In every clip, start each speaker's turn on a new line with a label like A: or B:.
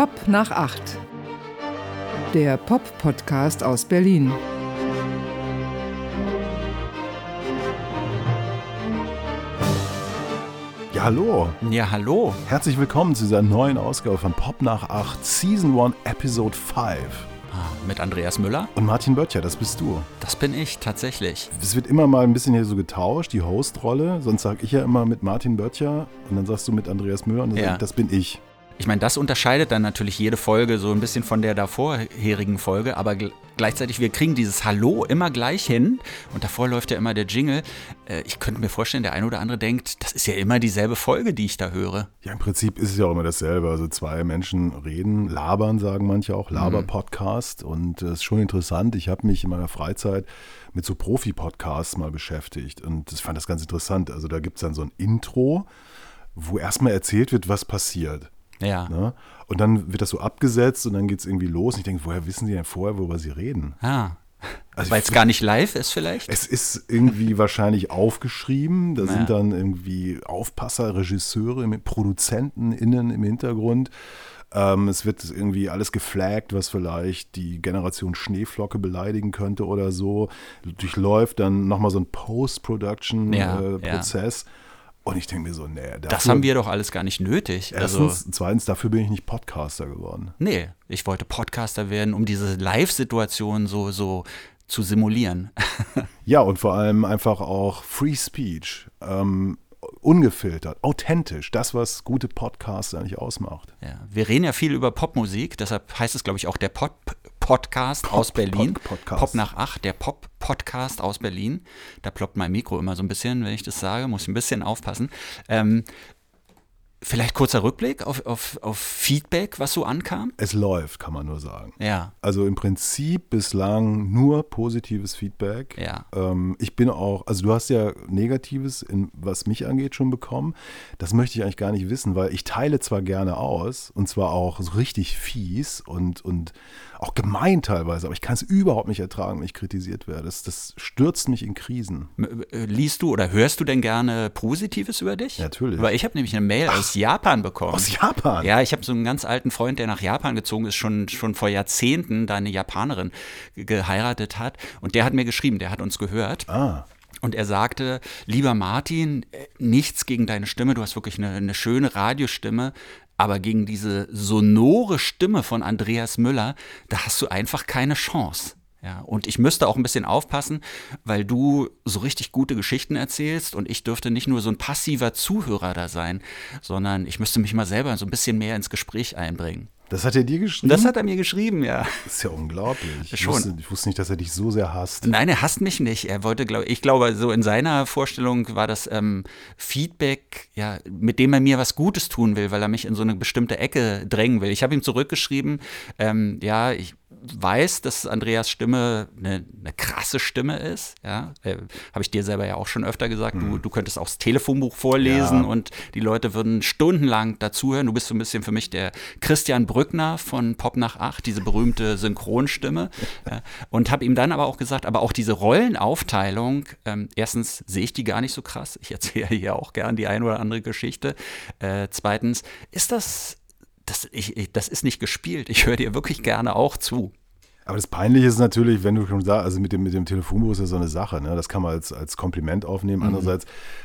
A: Pop nach acht. Der Pop-Podcast aus Berlin.
B: Ja, hallo.
C: Ja, hallo.
B: Herzlich willkommen zu dieser neuen Ausgabe von Pop nach 8, Season 1, Episode 5.
C: Ah, mit Andreas Müller.
B: Und Martin Böttcher, das bist du.
C: Das bin ich tatsächlich.
B: Es wird immer mal ein bisschen hier so getauscht, die Host-Rolle. Sonst sage ich ja immer mit Martin Böttcher und dann sagst du mit Andreas Müller und dann
C: Ja.
B: sag ich, das bin ich.
C: Ich meine, das unterscheidet dann natürlich jede Folge so ein bisschen von der davorherigen Folge, aber gl gleichzeitig, wir kriegen dieses Hallo immer gleich hin und davor läuft ja immer der Jingle. Äh, ich könnte mir vorstellen, der eine oder andere denkt, das ist ja immer dieselbe Folge, die ich da höre.
B: Ja, im Prinzip ist es ja auch immer dasselbe. Also zwei Menschen reden, labern, sagen manche auch, Laber-Podcast. Und es ist schon interessant. Ich habe mich in meiner Freizeit mit so Profi-Podcasts mal beschäftigt und ich fand das ganz interessant. Also da gibt es dann so ein Intro, wo erstmal erzählt wird, was passiert.
C: Ja.
B: Ne? Und dann wird das so abgesetzt und dann geht es irgendwie los. Und ich denke, woher wissen die denn vorher, worüber sie reden?
C: Ah.
B: Also
C: Weil es gar nicht live ist vielleicht?
B: Es ist irgendwie wahrscheinlich aufgeschrieben. Da
C: Ja.
B: sind dann irgendwie Aufpasser, Regisseure, Produzenten innen im Hintergrund. Ähm, es wird irgendwie alles geflaggt, was vielleicht die Generation Schneeflocke beleidigen könnte oder so. Durchläuft dann nochmal so ein
C: Ja,
B: Post-Production-Prozess. Und ich denke mir so, nee,
C: das
B: dafür-
C: haben wir doch alles gar nicht nötig. Also,
B: Erstens, zweitens, dafür bin ich nicht Podcaster geworden.
C: nee, ich wollte Podcaster werden, um diese Live-Situation so, so zu simulieren.
B: Ja, und vor allem einfach auch Free Speech, ähm, ungefiltert, authentisch, das, was gute Podcasts eigentlich ausmacht.
C: Ja, wir reden ja viel über Popmusik, deshalb heißt es, glaube ich, auch der Pop Podcast aus Berlin.
B: Pod- Podcast.
C: Pop nach acht, der Pop-Podcast aus Berlin. Da ploppt mein Mikro immer so ein bisschen, wenn ich das sage, muss ich ein bisschen aufpassen. Ähm, vielleicht kurzer Rückblick auf, auf, auf Feedback, was so ankam.
B: Es läuft, kann man nur sagen.
C: Ja,
B: Also im Prinzip bislang nur positives Feedback.
C: Ja.
B: Ähm, ich bin auch, also du hast ja Negatives, in, was mich angeht, schon bekommen. Das möchte ich eigentlich gar nicht wissen, weil ich teile zwar gerne aus und zwar auch so richtig fies und, und auch gemein teilweise, aber ich kann es überhaupt nicht ertragen, wenn ich kritisiert werde. Das, das stürzt mich in Krisen.
C: Äh, liest du oder hörst du denn gerne Positives über dich?
B: Natürlich.
C: Weil ich habe nämlich eine Mail aus Japan bekommen.
B: Aus Japan?
C: Ja, ich habe so einen ganz alten Freund, der nach Japan gezogen ist, schon, schon vor Jahrzehnten, da eine Japanerin ge- geheiratet hat. Und der hat mir geschrieben, der hat uns gehört.
B: Ah.
C: Und er sagte, lieber Martin, äh, nichts gegen deine Stimme, du hast wirklich eine, eine schöne Radiostimme, aber gegen diese sonore Stimme von Andreas Müller, da hast du einfach keine Chance. Ja, und ich müsste auch ein bisschen aufpassen, weil du so richtig gute Geschichten erzählst und ich dürfte nicht nur so ein passiver Zuhörer da sein, sondern ich müsste mich mal selber so ein bisschen mehr ins Gespräch einbringen.
B: Das hat er dir geschrieben?
C: Das hat er mir geschrieben, ja.
B: Das ist ja unglaublich. Ich wusste, ich wusste nicht, dass er dich so sehr hasst.
C: Nein, er hasst mich nicht. Er wollte, glaube ich, glaube, so in seiner Vorstellung war das ähm, Feedback, ja, mit dem er mir was Gutes tun will, weil er mich in so eine bestimmte Ecke drängen will. Ich habe ihm zurückgeschrieben, ähm, ja, ich weiß, dass Andreas Stimme eine, eine krasse Stimme ist. Ja, äh, habe ich dir selber ja auch schon öfter gesagt. Du, du könntest auch das Telefonbuch vorlesen
B: Ja.
C: und die Leute würden stundenlang dazuhören. Du bist so ein bisschen für mich der Christian Brückner von Pop nach acht, diese berühmte Synchronstimme. Ja, und habe ihm dann aber auch gesagt, aber auch diese Rollenaufteilung, ähm, erstens sehe ich die gar nicht so krass. Ich erzähle hier auch gern die eine oder andere Geschichte. Äh, zweitens, ist das, das, ich, ich, das ist nicht gespielt. Ich höre dir wirklich gerne auch zu.
B: Aber das Peinliche ist natürlich, wenn du schon sagst, also mit dem, mit dem Telefonbuch ist ja so eine Sache, ne? das kann man als, als Kompliment
C: Mhm.
B: aufnehmen. Andererseits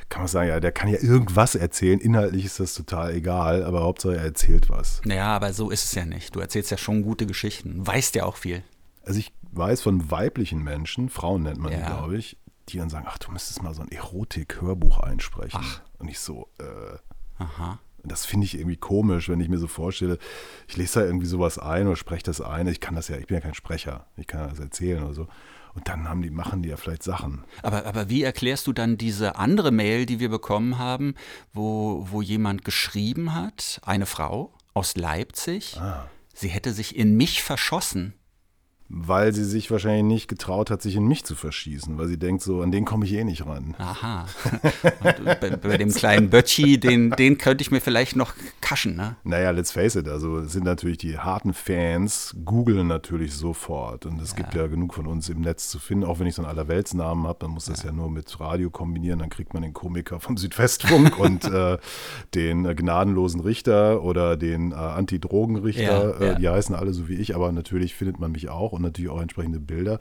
B: kann man sagen, ja, der kann ja irgendwas erzählen, inhaltlich ist das total egal, aber Hauptsache er erzählt was.
C: Naja, aber so ist es ja nicht. Du erzählst ja schon gute Geschichten, weißt ja auch viel.
B: Also ich weiß von weiblichen Menschen, Frauen nennt man die,
C: Ja.
B: glaube ich, die dann sagen, ach, du müsstest mal so ein Erotik-Hörbuch einsprechen. Und ich so, äh,
C: Aha.
B: Das finde ich irgendwie komisch, wenn ich mir so vorstelle, ich lese da irgendwie sowas ein oder spreche das ein. Ich kann das ja, ich bin ja kein Sprecher, ich kann das erzählen oder so. Und dann haben die, machen die ja vielleicht Sachen.
C: Aber, aber wie erklärst du dann diese andere Mail, die wir bekommen haben, wo, wo jemand geschrieben hat, eine Frau aus Leipzig, sie hätte sich in mich verschossen.
B: Weil sie sich wahrscheinlich nicht getraut hat, sich in mich zu verschießen, weil sie denkt so, an den komme ich eh nicht ran.
C: Aha. Und bei, bei dem kleinen Bötschi, den, den könnte ich mir vielleicht noch kaschen, ne?
B: Naja, let's face it, also es sind natürlich die harten Fans, googeln natürlich sofort. Und es ja. gibt ja genug von uns im Netz zu finden, auch wenn ich so einen Allerweltsnamen habe, dann muss das ja. ja. nur mit Radio kombinieren, dann kriegt man den Komiker vom Südwestfunk und äh, den äh, gnadenlosen Richter oder den äh, Anti-Drogen-Richter, ja, äh, die heißen alle so wie ich, aber natürlich findet man mich auch und natürlich auch entsprechende Bilder.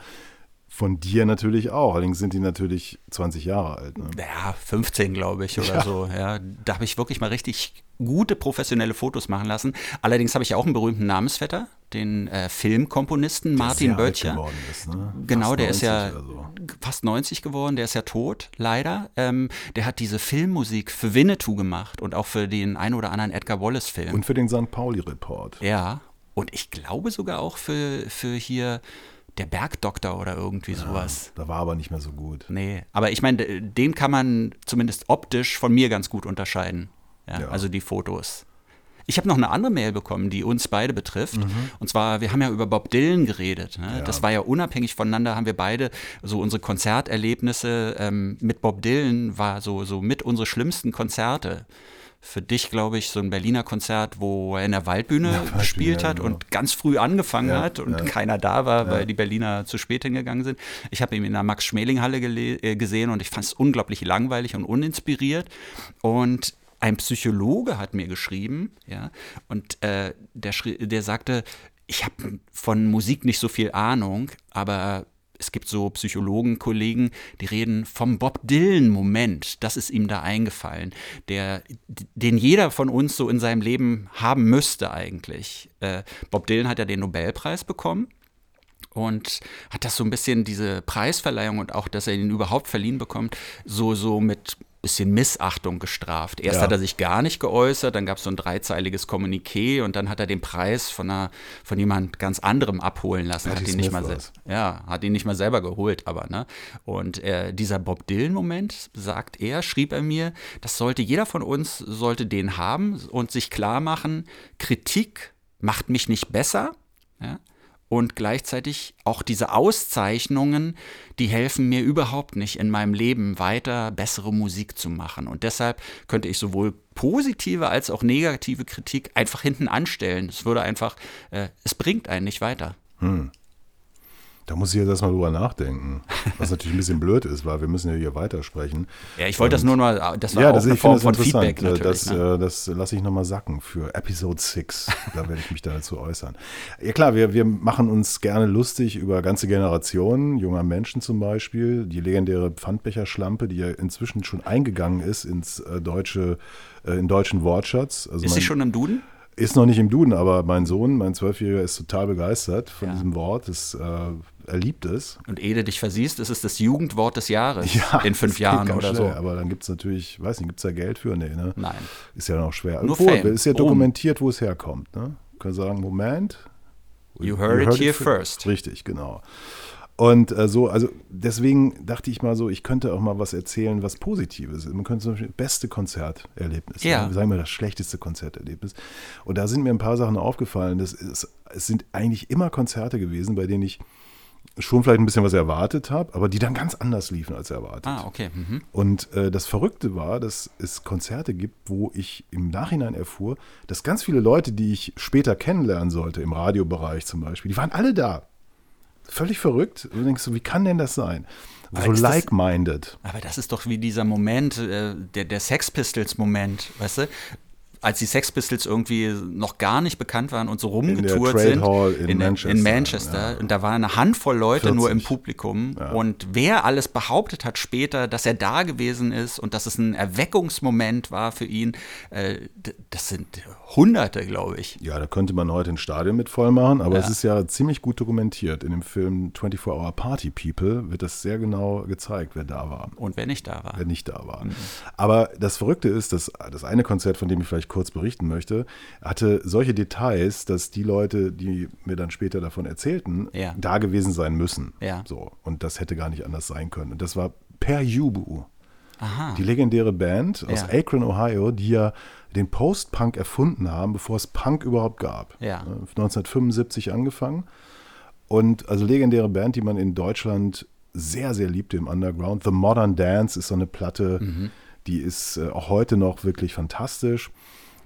B: Von dir natürlich auch. Allerdings sind die natürlich 20 Jahre alt. Ne?
C: Ja, 15 glaube ich oder ja. so. Ja, da habe ich wirklich mal richtig gute professionelle Fotos machen lassen. Allerdings habe ich auch einen berühmten Namensvetter, den äh, Filmkomponisten Martin Böttcher. Ne? Genau, der ist ja so. fast 90 geworden, der ist ja tot, leider. Ähm, der hat diese Filmmusik für Winnetou gemacht und auch für den ein oder anderen Edgar Wallace-Film.
B: Und für den St. Pauli-Report.
C: Ja, und ich glaube sogar auch für, für hier der Bergdoktor oder irgendwie sowas.
B: Ja, da war aber nicht mehr so gut.
C: Nee, aber ich meine, den kann man zumindest optisch von mir ganz gut unterscheiden. Ja, ja. Also die Fotos. Ich habe noch eine andere Mail bekommen, die uns beide betrifft. Mhm. Und zwar, wir haben ja über Bob Dylan geredet. Ne? Ja. Das war ja unabhängig voneinander, haben wir beide so unsere Konzerterlebnisse ähm, mit Bob Dylan war so, so mit unsere schlimmsten Konzerte für dich, glaube ich, so ein Berliner Konzert, wo er in der Waldbühne ja, gespielt hat genau. und ganz früh angefangen ja, hat und ja. keiner da war, weil die Berliner zu spät hingegangen sind. Ich habe ihn in der Max-Schmeling-Halle äh, gesehen und ich fand es unglaublich langweilig und uninspiriert. Und ein Psychologe hat mir geschrieben, ja, und äh, der, der sagte, ich habe von Musik nicht so viel Ahnung, aber es gibt so Psychologen, Kollegen, die reden vom Bob Dylan-Moment. Das ist ihm da eingefallen, der, den jeder von uns so in seinem Leben haben müsste eigentlich. Äh, Bob Dylan hat ja den Nobelpreis bekommen und hat das so ein bisschen diese Preisverleihung und auch, dass er ihn überhaupt verliehen bekommt, so so mit bisschen Missachtung gestraft. Erst ja. hat er sich gar nicht geäußert, dann gab es so ein dreizeiliges Kommuniqué und dann hat er den Preis von, einer, von jemand ganz anderem abholen lassen. Hat ihn, nicht mal ja, hat ihn nicht mal selber geholt, aber. Ne? Und äh, dieser Bob Dylan-Moment, sagt er, schrieb er mir, das sollte jeder von uns, sollte den haben und sich klar machen, Kritik macht mich nicht besser. Ja? Und gleichzeitig auch diese Auszeichnungen, die helfen mir überhaupt nicht in meinem Leben weiter bessere Musik zu machen. Und deshalb könnte ich sowohl positive als auch negative Kritik einfach hinten anstellen. Es würde einfach, äh, es bringt einen nicht weiter. Hm.
B: Da muss ich jetzt erstmal drüber nachdenken. Was natürlich ein bisschen blöd ist, weil wir müssen ja hier weitersprechen.
C: Ja, ich wollte das nur mal, das war ja, auch das, eine Form von Feedback
B: natürlich. Das, ne? Äh, das lasse ich nochmal sacken für Episode 6. da werde ich mich dazu äußern. Ja klar, wir, wir machen uns gerne lustig über ganze Generationen, junger Menschen zum Beispiel. Die legendäre Pfandbecherschlampe, die ja inzwischen schon eingegangen ist ins äh, deutsche, äh, in deutschen Wortschatz.
C: Also ist sie schon im Duden?
B: Ist noch nicht im Duden, aber mein Sohn, mein Zwölfjähriger, ist total begeistert von ja. diesem Wort. Das, äh, er liebt es.
C: Und ehe du dich versiehst, ist es das Jugendwort des Jahres ja, in fünf Jahren oder
B: schnell,
C: so.
B: Aber dann gibt es natürlich, weiß nicht, gibt es da Geld für? Nee, ne?
C: Nein.
B: Ist ja noch schwer.
C: Nur Obwohl, Fame.
B: ist ja dokumentiert, wo es herkommt. Ne? Können sagen, Moment.
C: You heard, you heard it here first.
B: Richtig, genau. Und äh, so, also deswegen dachte ich mal so, ich könnte auch mal was erzählen, was Positives. Man könnte zum Beispiel das beste Konzerterlebnis,
C: ja.
B: sagen wir das schlechteste Konzerterlebnis. Und da sind mir ein paar Sachen aufgefallen. Das ist, es sind eigentlich immer Konzerte gewesen, bei denen ich schon vielleicht ein bisschen was erwartet habe, aber die dann ganz anders liefen als erwartet.
C: Ah, okay. Mhm.
B: Und äh, das Verrückte war, dass es Konzerte gibt, wo ich im Nachhinein erfuhr, dass ganz viele Leute, die ich später kennenlernen sollte, im Radiobereich zum Beispiel, die waren alle da. Völlig verrückt. Und du denkst so, wie kann denn das sein? so like-minded.
C: Aber das ist doch wie dieser Moment, äh, der, der Sex Pistols-Moment, weißt du? als die Sex Pistols irgendwie noch gar nicht bekannt waren und so rumgetourt sind
B: in, in, Manchester.
C: In Manchester. Ja. Und da war eine Handvoll Leute 40. nur im Publikum. Ja. Und wer alles behauptet hat später, dass er da gewesen ist und dass es ein Erweckungsmoment war für ihn, äh, das sind Hunderte, glaube ich.
B: Ja, da könnte man heute ein Stadion mit voll machen, aber ja. es ist ja ziemlich gut dokumentiert. In dem Film 24 Hour Party People wird das sehr genau gezeigt, wer da war.
C: Und wer nicht da war.
B: Wer nicht da war. Mhm. Aber das Verrückte ist, dass das eine Konzert, von dem ich vielleicht kurz berichten möchte, hatte solche Details, dass die Leute, die mir dann später davon erzählten,
C: ja.
B: da gewesen sein müssen.
C: Ja.
B: So. Und das hätte gar nicht anders sein können. Und das war Per Yubu.
C: Aha.
B: Die legendäre Band aus ja. Akron, Ohio, die ja den Post-Punk erfunden haben, bevor es Punk überhaupt gab.
C: Ja.
B: 1975 angefangen. Und also legendäre Band, die man in Deutschland sehr, sehr liebte im Underground. The Modern Dance ist so eine Platte, mhm. die ist äh, auch heute noch wirklich fantastisch.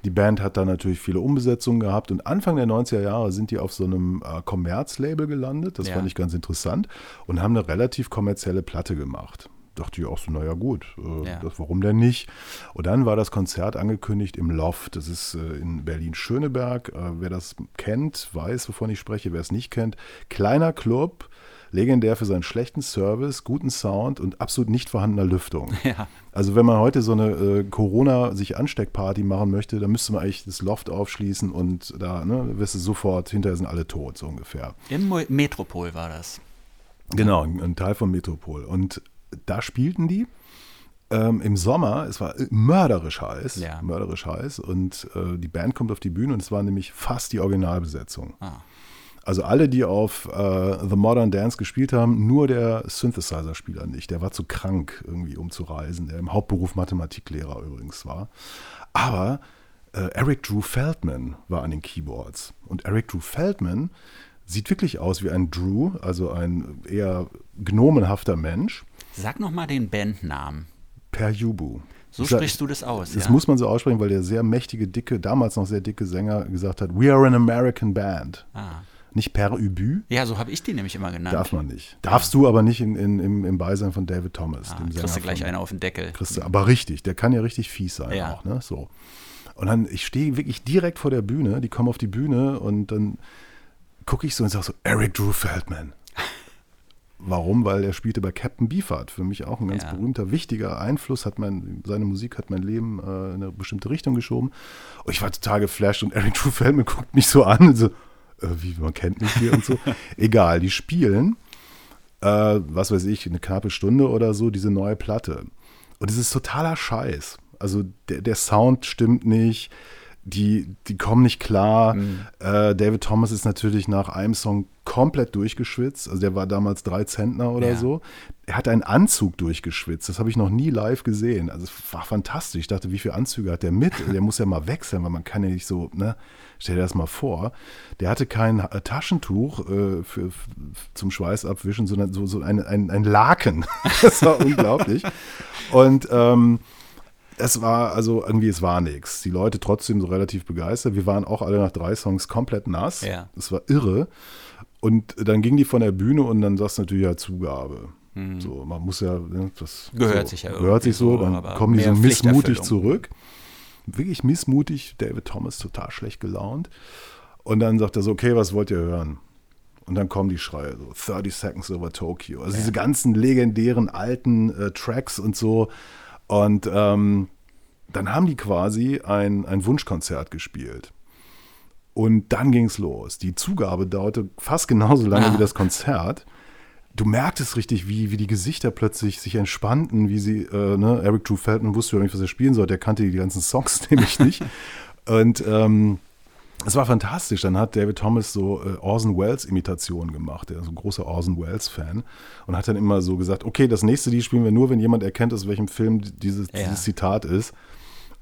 B: Die Band hat da natürlich viele Umbesetzungen gehabt und Anfang der 90er Jahre sind die auf so einem äh, Kommerzlabel gelandet. Das ja. fand ich ganz interessant und haben eine relativ kommerzielle Platte gemacht dachte ich auch so, naja gut, äh, ja. das, warum denn nicht? Und dann war das Konzert angekündigt im Loft. Das ist äh, in Berlin-Schöneberg. Äh, wer das kennt, weiß, wovon ich spreche. Wer es nicht kennt, kleiner Club, legendär für seinen schlechten Service, guten Sound und absolut nicht vorhandener Lüftung. Ja. Also wenn man heute so eine äh, Corona sich Ansteckparty machen möchte, dann müsste man eigentlich das Loft aufschließen und da ne, wirst du sofort, hinterher sind alle tot, so ungefähr.
C: Im Metropol war das.
B: Genau, ein Teil von Metropol. Und da spielten die. Ähm, Im Sommer, es war mörderisch heiß, ja. mörderisch heiß und äh, die Band kommt auf die Bühne und es war nämlich fast die Originalbesetzung. Ah. Also alle, die auf äh, The Modern Dance gespielt haben, nur der Synthesizer-Spieler nicht. Der war zu krank, irgendwie um zu reisen, der im Hauptberuf Mathematiklehrer übrigens war. Aber äh, Eric Drew Feldman war an den Keyboards. Und Eric Drew Feldman sieht wirklich aus wie ein Drew, also ein eher gnomenhafter Mensch.
C: Sag noch mal den Bandnamen.
B: Perjubu.
C: So ich sprichst du das aus.
B: Das ja? muss man so aussprechen, weil der sehr mächtige, dicke, damals noch sehr dicke Sänger gesagt hat: We are an American Band. Ah. Nicht per Übü.
C: Ja, so habe ich die nämlich immer genannt.
B: Darf man nicht. Darfst ja. du aber nicht in, in, im, im Beisein von David Thomas.
C: Ah, dem Sänger kriegst du gleich von, einer auf den Deckel.
B: Du, aber richtig, der kann ja richtig fies sein ja. auch. Ne? So. Und dann, ich stehe wirklich direkt vor der Bühne, die kommen auf die Bühne und dann gucke ich so und sage so, Eric Drew Feldman. Warum? Weil er spielte bei Captain Beefheart. Für mich auch ein ganz ja. berühmter, wichtiger Einfluss. Hat mein, seine Musik hat mein Leben äh, in eine bestimmte Richtung geschoben. Und ich war total geflasht und Eric True guckt mich so an und so, äh, wie man kennt mich hier und so. Egal, die spielen, äh, was weiß ich, eine knappe Stunde oder so, diese neue Platte. Und es ist totaler Scheiß. Also der, der Sound stimmt nicht die, die kommen nicht klar. Mhm. Äh, David Thomas ist natürlich nach einem Song komplett durchgeschwitzt. Also der war damals drei Zentner oder ja. so. Er hat einen Anzug durchgeschwitzt. Das habe ich noch nie live gesehen. Also es war fantastisch. Ich dachte, wie viele Anzüge hat der mit? Der muss ja mal wechseln, weil man kann ja nicht so, ne? Stell dir das mal vor. Der hatte kein äh, Taschentuch äh, für, zum Schweiß abwischen, sondern so, so ein, ein, ein Laken. das war unglaublich. Und ähm, es war also irgendwie, es war nichts. Die Leute trotzdem so relativ begeistert. Wir waren auch alle nach drei Songs komplett nass. Ja. Das war irre. Und dann ging die von der Bühne und dann sagst du natürlich ja Zugabe. Mhm. So, man muss ja, ne, das
C: gehört
B: so,
C: sich ja
B: Gehört sich so, dann kommen die so missmutig zurück. Wirklich missmutig, David Thomas total schlecht gelaunt. Und dann sagt er so, okay, was wollt ihr hören? Und dann kommen die Schreie, so 30 Seconds over Tokyo. Also ja. diese ganzen legendären alten äh, Tracks und so. Und ähm, dann haben die quasi ein, ein Wunschkonzert gespielt. Und dann ging es los. Die Zugabe dauerte fast genauso lange ah. wie das Konzert. Du merktest richtig, wie, wie die Gesichter plötzlich sich entspannten, wie sie, äh, ne, Eric Drew Feldman wusste ja nicht, was er spielen sollte. Er kannte die ganzen Songs nämlich nicht. Und ähm, es war fantastisch. Dann hat David Thomas so äh, Orson Welles Imitationen gemacht. Er ist ein großer Orson Welles Fan und hat dann immer so gesagt, okay, das nächste Lied spielen wir nur, wenn jemand erkennt, aus welchem Film dieses, ja. dieses Zitat ist.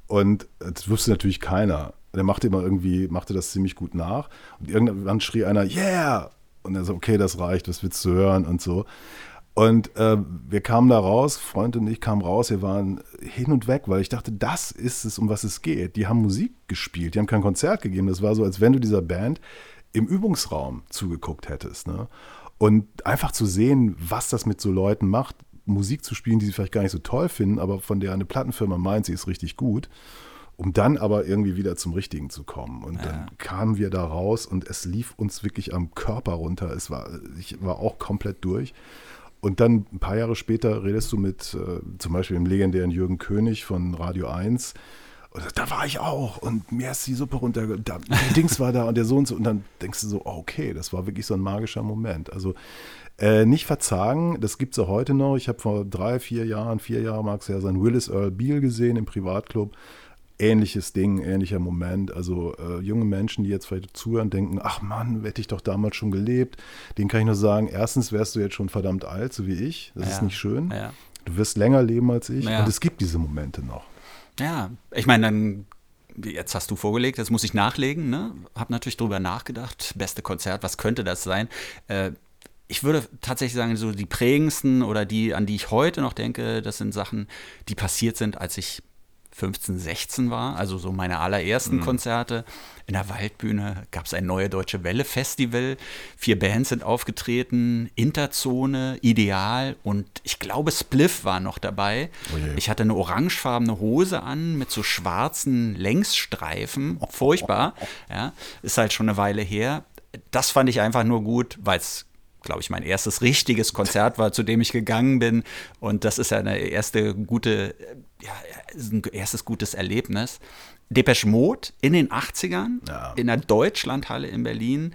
B: Und das wusste natürlich keiner. Der machte immer irgendwie, machte das ziemlich gut nach. Und irgendwann schrie einer, yeah! Und er so, okay, das reicht, was willst du hören und so. Und äh, wir kamen da raus, Freund und ich kamen raus, wir waren hin und weg, weil ich dachte, das ist es, um was es geht. Die haben Musik gespielt, die haben kein Konzert gegeben. Das war so, als wenn du dieser Band im Übungsraum zugeguckt hättest. Ne? Und einfach zu sehen, was das mit so Leuten macht, Musik zu spielen, die sie vielleicht gar nicht so toll finden, aber von der eine Plattenfirma meint, sie ist richtig gut, um dann aber irgendwie wieder zum Richtigen zu kommen. Und ja. dann kamen wir da raus und es lief uns wirklich am Körper runter. Es war, ich war auch komplett durch. Und dann ein paar Jahre später redest du mit äh, zum Beispiel dem legendären Jürgen König von Radio 1. Und da war ich auch und mir ist die Suppe runter, da, der Dings war da und der so und so. Und dann denkst du so, oh, okay, das war wirklich so ein magischer Moment. Also äh, nicht verzagen, das gibt es auch heute noch. Ich habe vor drei, vier Jahren, vier Jahren mag es ja sein, Willis Earl Beale gesehen im Privatclub ähnliches Ding, ähnlicher Moment. Also äh, junge Menschen, die jetzt vielleicht zuhören, denken, ach Mann, hätte ich doch damals schon gelebt. Den kann ich nur sagen, erstens wärst du jetzt schon verdammt alt, so wie ich. Das ja. ist nicht schön. Ja. Du wirst länger leben als ich. Ja. Und es gibt diese Momente noch.
C: Ja, ich meine, dann jetzt hast du vorgelegt, das muss ich nachlegen. Ne? Hab natürlich drüber nachgedacht. Beste Konzert, was könnte das sein? Äh, ich würde tatsächlich sagen, so die prägendsten oder die, an die ich heute noch denke, das sind Sachen, die passiert sind, als ich 15, 16 war, also so meine allerersten mhm. Konzerte. In der Waldbühne gab es ein Neue Deutsche Welle Festival. Vier Bands sind aufgetreten, Interzone, Ideal und ich glaube Spliff war noch dabei. Oh ich hatte eine orangefarbene Hose an mit so schwarzen Längsstreifen. Furchtbar. Ja, ist halt schon eine Weile her. Das fand ich einfach nur gut, weil es glaube ich, mein erstes richtiges Konzert war, zu dem ich gegangen bin. Und das ist ja eine erste gute, ja, ein erstes gutes Erlebnis. Depeche Mode in den 80ern ja. in der Deutschlandhalle in Berlin.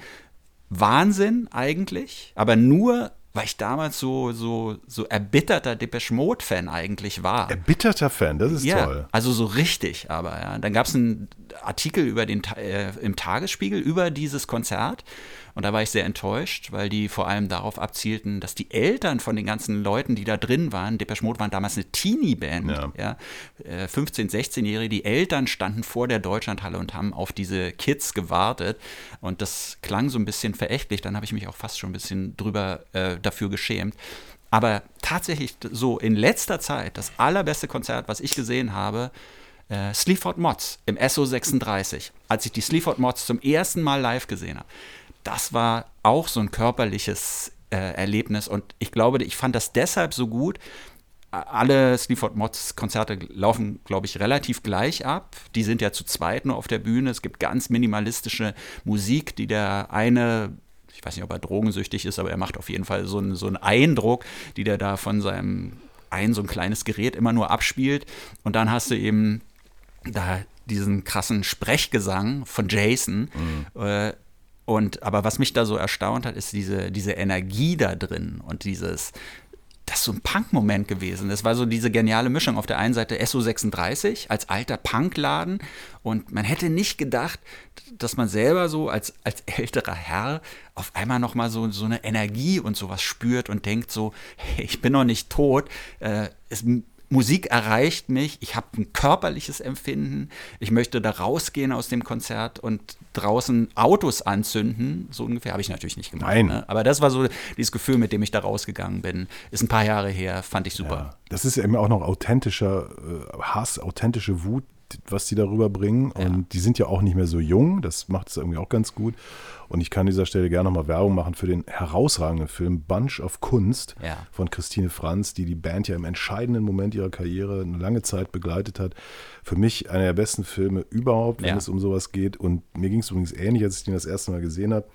C: Wahnsinn eigentlich, aber nur weil ich damals so, so, so erbitterter Depeche Mode-Fan eigentlich war.
B: Erbitterter Fan, das ist
C: ja,
B: toll.
C: Also so richtig, aber ja. Dann gab es einen Artikel über den, äh, im Tagesspiegel über dieses Konzert und da war ich sehr enttäuscht, weil die vor allem darauf abzielten, dass die Eltern von den ganzen Leuten, die da drin waren, Depeche Mode waren damals eine Teenie-Band, ja. ja 15-, 16-Jährige, die Eltern standen vor der Deutschlandhalle und haben auf diese Kids gewartet. Und das klang so ein bisschen verächtlich. Dann habe ich mich auch fast schon ein bisschen drüber äh, dafür geschämt. Aber tatsächlich so in letzter Zeit das allerbeste Konzert, was ich gesehen habe, äh, Sleaford Mods im SO36, als ich die Sleaford Mods zum ersten Mal live gesehen habe das war auch so ein körperliches äh, Erlebnis. Und ich glaube, ich fand das deshalb so gut. Alle Sleaford Mods Konzerte laufen, glaube ich, relativ gleich ab. Die sind ja zu zweit nur auf der Bühne. Es gibt ganz minimalistische Musik, die der eine ich weiß nicht, ob er drogensüchtig ist, aber er macht auf jeden Fall so einen, so einen Eindruck, die der da von seinem ein so ein kleines Gerät immer nur abspielt. Und dann hast du eben da diesen krassen Sprechgesang von Jason. Mhm. Äh, und aber was mich da so erstaunt hat, ist diese, diese Energie da drin und dieses, das ist so ein Punk-Moment gewesen. Das war so diese geniale Mischung. Auf der einen Seite SO36 als alter Punkladen und man hätte nicht gedacht, dass man selber so als, als älterer Herr auf einmal nochmal so, so eine Energie und sowas spürt und denkt so, hey, ich bin noch nicht tot. Äh, es Musik erreicht mich, ich habe ein körperliches Empfinden, ich möchte da rausgehen aus dem Konzert und draußen Autos anzünden, so ungefähr habe ich natürlich nicht gemacht. Nein. Ne? Aber das war so dieses Gefühl, mit dem ich da rausgegangen bin. Ist ein paar Jahre her, fand ich super. Ja,
B: das ist eben auch noch authentischer äh, Hass, authentische Wut, was die darüber bringen. Und ja. die sind ja auch nicht mehr so jung. Das macht es irgendwie auch ganz gut. Und ich kann an dieser Stelle gerne nochmal Werbung machen für den herausragenden Film Bunch of Kunst ja. von Christine Franz, die die Band ja im entscheidenden Moment ihrer Karriere eine lange Zeit begleitet hat. Für mich einer der besten Filme überhaupt, wenn ja. es um sowas geht. Und mir ging es übrigens ähnlich, als ich den das erste Mal gesehen habe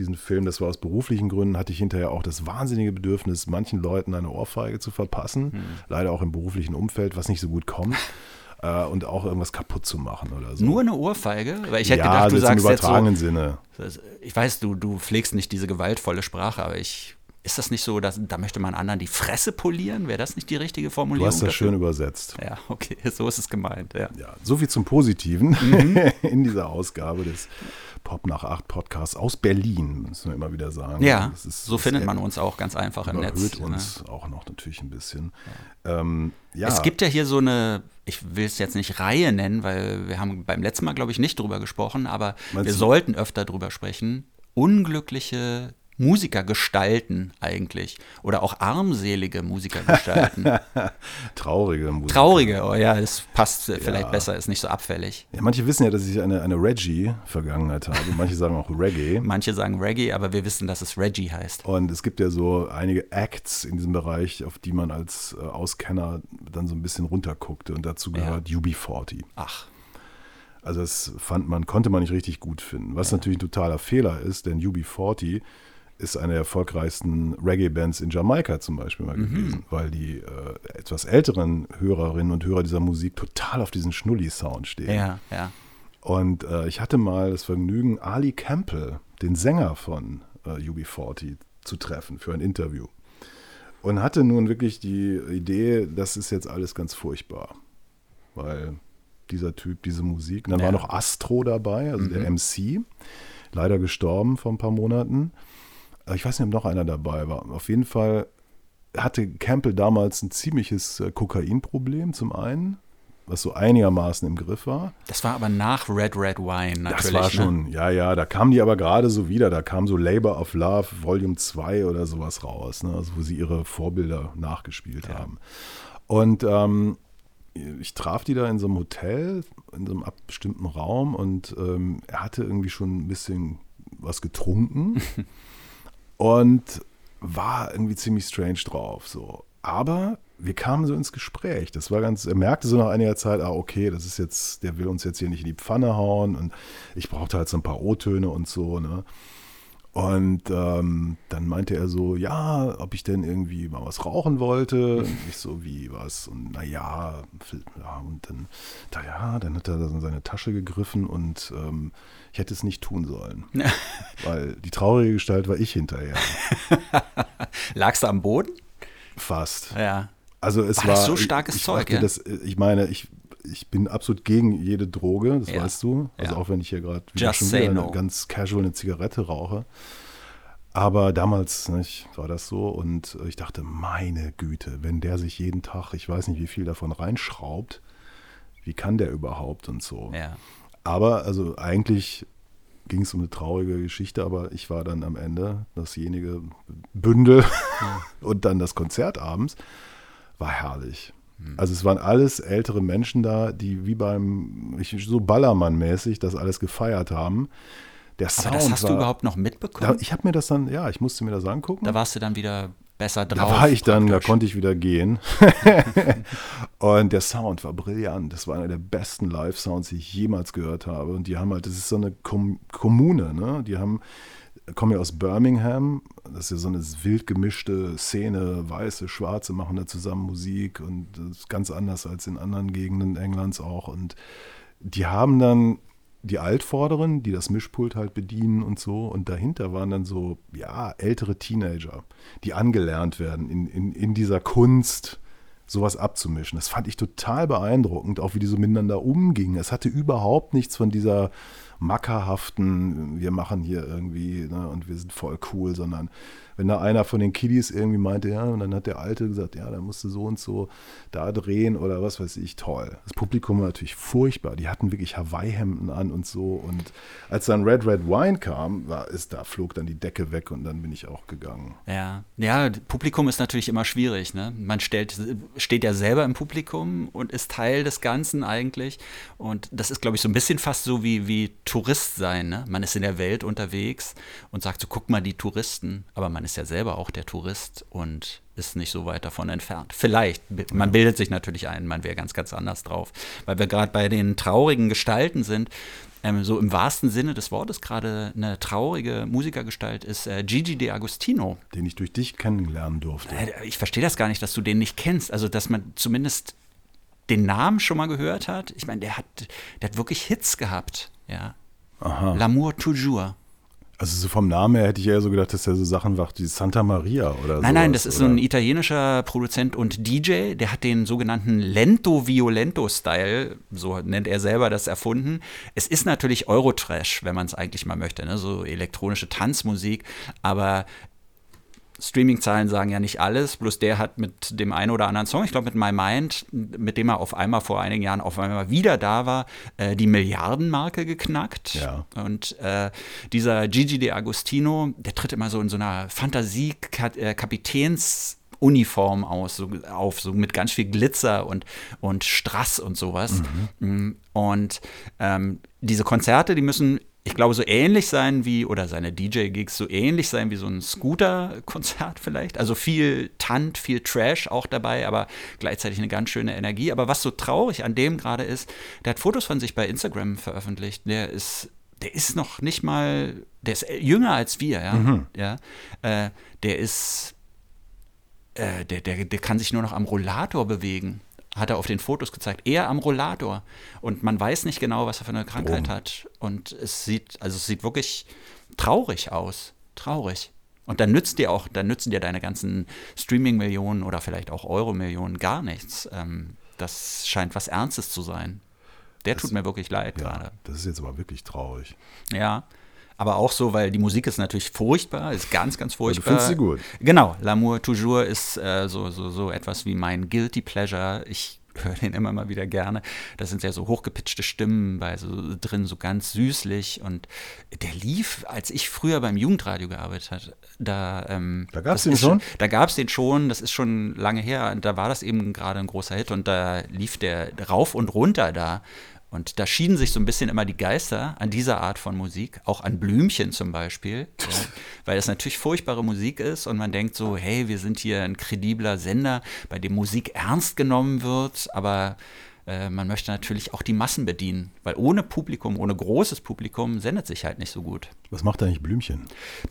B: diesen Film, das war aus beruflichen Gründen, hatte ich hinterher auch das wahnsinnige Bedürfnis, manchen Leuten eine Ohrfeige zu verpassen. Hm. Leider auch im beruflichen Umfeld, was nicht so gut kommt äh, und auch irgendwas kaputt zu machen oder so.
C: Nur eine Ohrfeige? Weil ich hätte ja, gedacht, du sagst
B: im übertragenen
C: jetzt so,
B: Sinne.
C: Ich weiß, du, du pflegst nicht diese gewaltvolle Sprache, aber ich ist das nicht so, dass, da möchte man anderen die Fresse polieren? Wäre das nicht die richtige Formulierung?
B: Du hast das dafür? schön übersetzt.
C: Ja, okay, so ist es gemeint. Ja,
B: ja so viel zum Positiven mhm. in dieser Ausgabe des Pop nach acht Podcasts aus Berlin, müssen wir immer wieder sagen.
C: Ja, ist, so findet man uns auch ganz einfach im Netz.
B: Erhöht uns ne? auch noch natürlich ein bisschen. Ja. Ähm,
C: ja. Es gibt ja hier so eine, ich will es jetzt nicht Reihe nennen, weil wir haben beim letzten Mal, glaube ich, nicht drüber gesprochen, aber Meinst wir du? sollten öfter drüber sprechen. Unglückliche Musiker gestalten eigentlich. Oder auch armselige Musiker gestalten.
B: Traurige Musiker.
C: Traurige, oh ja, das passt ja. vielleicht besser, ist nicht so abfällig.
B: Ja, manche wissen ja, dass ich eine, eine Reggae-Vergangenheit habe. Manche sagen auch Reggae.
C: Manche sagen Reggae, aber wir wissen, dass es Reggae heißt.
B: Und es gibt ja so einige Acts in diesem Bereich, auf die man als äh, Auskenner dann so ein bisschen runterguckte. Und dazu gehört ja. UB40.
C: Ach.
B: Also das fand man, konnte man nicht richtig gut finden. Was ja. natürlich ein totaler Fehler ist, denn UB40 ist eine der erfolgreichsten Reggae-Bands in Jamaika zum Beispiel mal mhm. gewesen, weil die äh, etwas älteren Hörerinnen und Hörer dieser Musik total auf diesen Schnulli-Sound stehen.
C: Ja, ja.
B: Und äh, ich hatte mal das Vergnügen, Ali Campbell, den Sänger von äh, UB40, zu treffen für ein Interview. Und hatte nun wirklich die Idee, das ist jetzt alles ganz furchtbar. Weil dieser Typ, diese Musik. Und dann ja. war noch Astro dabei, also mhm. der MC, leider gestorben vor ein paar Monaten. Ich weiß nicht, ob noch einer dabei war. Auf jeden Fall hatte Campbell damals ein ziemliches äh, Kokainproblem zum einen, was so einigermaßen im Griff war.
C: Das war aber nach Red Red Wine natürlich.
B: Das war
C: ne?
B: schon, ja, ja, da kamen die aber gerade so wieder, da kam so Labor of Love Volume 2 oder sowas raus, ne? also wo sie ihre Vorbilder nachgespielt
C: Ja.
B: haben. Und ähm, ich traf die da in so einem Hotel, in so einem bestimmten Raum und ähm, er hatte irgendwie schon ein bisschen was getrunken und war irgendwie ziemlich strange drauf. So. Aber wir kamen so ins Gespräch. Das war ganz, er merkte so nach einiger Zeit, ah, okay, das ist jetzt, der will uns jetzt hier nicht in die Pfanne hauen und ich brauchte halt so ein paar O-Töne und so, ne? Und ähm, dann meinte er so, ja, ob ich denn irgendwie mal was rauchen wollte. Und ich so, wie was? Und naja, ja, und dann, da, ja, dann hat er in seine Tasche gegriffen und ähm, ich hätte es nicht tun sollen. weil die traurige Gestalt war ich hinterher.
C: Lagst du am Boden?
B: Fast.
C: Ja.
B: Also es
C: War
B: war,
C: so starkes
B: ich, ich
C: Zeug, ja?
B: das, ich meine, ich, ich bin absolut gegen jede Droge, das
C: Ja.
B: weißt du. Also
C: Ja.
B: auch wenn ich hier gerade schon wieder
C: no.
B: eine ganz casual eine Zigarette rauche. Aber damals nicht, war das so und ich dachte, meine Güte, wenn der sich jeden Tag, ich weiß nicht, wie viel davon reinschraubt, wie kann der überhaupt und so.
C: Ja.
B: Aber also eigentlich ging es um eine traurige Geschichte, aber ich war dann am Ende dasjenige Bündel und dann das Konzert abends war herrlich. Also es waren alles ältere Menschen da, die wie beim, ich, so Ballermann-mäßig das alles gefeiert haben. Der
C: Aber
B: Sound
C: das hast
B: war,
C: du überhaupt noch
B: da,
C: mitbekommen?
B: ich habe mir das dann, ja, ich musste mir das angucken.
C: Da warst du dann wieder besser
B: Da
C: drauf.
B: war ich dann, da
C: praktisch.
B: konnte ich wieder gehen. und der Sound war brillant. Das war einer der besten Live-Sounds, die ich jemals gehört habe. Und die haben halt, das ist so eine Kom Kommune, ne? Die haben, kommen ja aus Birmingham. Das ist ja so eine wild gemischte Szene. Weiße, Schwarze machen da zusammen Musik und das ist ganz anders als in anderen Gegenden Englands auch. Und die haben dann die Altvorderen, die das Mischpult halt bedienen und so. Und dahinter waren dann so, ja, ältere Teenager, die angelernt werden in, in, in dieser Kunst, sowas abzumischen. Das fand ich total beeindruckend, auch wie die so miteinander umgingen. Es hatte überhaupt nichts von dieser mackerhaften, wir machen hier irgendwie ne, und wir sind voll cool, sondern wenn da einer von den Kiddies irgendwie meinte, ja, und dann hat der Alte gesagt, ja, da musst du so und so da drehen oder was weiß ich, toll. Das Publikum war natürlich furchtbar. Die hatten wirklich Hawaii-Hemden an und so. Und als dann Red Red Wine kam, war, ist, da flog dann die Decke weg und dann bin ich auch gegangen.
C: Ja, ja, Publikum ist natürlich immer schwierig. Ne? Man stellt, steht ja selber im Publikum und ist Teil des Ganzen eigentlich. Und das ist, glaube ich, so ein bisschen fast so wie, wie Tourist sein. Ne? Man ist in der Welt unterwegs und sagt so, guck mal die Touristen. Aber man ist ja selber auch der Tourist und ist nicht so weit davon entfernt. Vielleicht, man bildet sich natürlich ein, man wäre ganz, ganz anders drauf. Weil wir gerade bei den traurigen Gestalten sind, ähm, so im wahrsten Sinne des Wortes gerade eine traurige Musikergestalt ist äh, Gigi D'Agostino.
B: Den ich durch dich kennenlernen durfte.
C: Äh, Ich verstehe das gar nicht, dass du den nicht kennst. Also, dass man zumindest den Namen schon mal gehört hat. Ich meine, der hat, der hat wirklich Hits gehabt. Ja. L'amour toujours.
B: Also so vom Namen her hätte ich eher so gedacht, dass er so Sachen macht wie Santa Maria oder so.
C: Nein, nein, das ist so
B: oder?
C: ein italienischer Produzent und DJ, der hat den sogenannten Lento Violento Style, so nennt er selber das erfunden. Es ist natürlich Eurotrash, wenn man es eigentlich mal möchte, ne? so elektronische Tanzmusik, aber Streaming-Zahlen sagen ja nicht alles, bloß der hat mit dem einen oder anderen Song, ich glaube mit My Mind, mit dem er auf einmal vor einigen Jahren auf einmal wieder da war, äh, die Milliardenmarke geknackt.
B: Ja.
C: Und äh, dieser Gigi D'Agostino, der tritt immer so in so einer Fantasie-Kapitäns- Uniform aus, so, auf, so mit ganz viel Glitzer und, und Strass und sowas. Mm, Und ähm, diese Konzerte, die müssen, ich glaube, so ähnlich sein wie, oder seine DJ-Gigs so ähnlich sein wie so ein Scooter-Konzert vielleicht. Also viel Tant, viel Trash auch dabei, aber gleichzeitig eine ganz schöne Energie. Aber was so traurig an dem gerade ist, der hat Fotos von sich bei Instagram veröffentlicht. Der ist der ist noch nicht mal, der ist jünger als wir, ja. ja äh, der ist, äh, der, der, der kann sich nur noch am Rollator bewegen. Hat er auf den Fotos gezeigt. Er am Rollator. Und man weiß nicht genau, was er für eine Krankheit
B: Warum?
C: hat. Und es sieht, also es sieht wirklich traurig aus. Traurig. Und dann nützt dir auch, dann nützen dir deine ganzen Streaming-Millionen oder vielleicht auch Euro-Millionen gar nichts. Ähm, das scheint was Ernstes zu sein. Der tut mir wirklich leid
B: Ja,
C: gerade.
B: das ist jetzt aber wirklich traurig.
C: Ja. Aber auch so, weil die Musik ist natürlich furchtbar, ist ganz, ganz
B: du
C: furchtbar.
B: findest sie gut?
C: Genau, L'amour toujours ist äh, so, so, so etwas wie mein Guilty Pleasure. Ich höre den immer mal wieder gerne. Da sind ja so hochgepitchte Stimmen bei so drin, so ganz süßlich. Und der lief, als ich früher beim Jugendradio gearbeitet habe, da, ähm,
B: da gab es den schon?
C: Da gab es den schon, das ist schon lange her. Da war das eben gerade ein großer Hit und da lief der rauf und runter da. Und da schieden sich so ein bisschen immer die Geister an dieser Art von Musik, auch an Blümchen zum Beispiel, ja, weil das natürlich furchtbare Musik ist und man denkt so, hey, wir sind hier ein kredibler Sender, bei dem Musik ernst genommen wird, aber äh, man möchte natürlich auch die Massen bedienen, weil ohne Publikum, ohne großes Publikum sendet sich halt nicht so gut.
B: Was macht eigentlich Blümchen?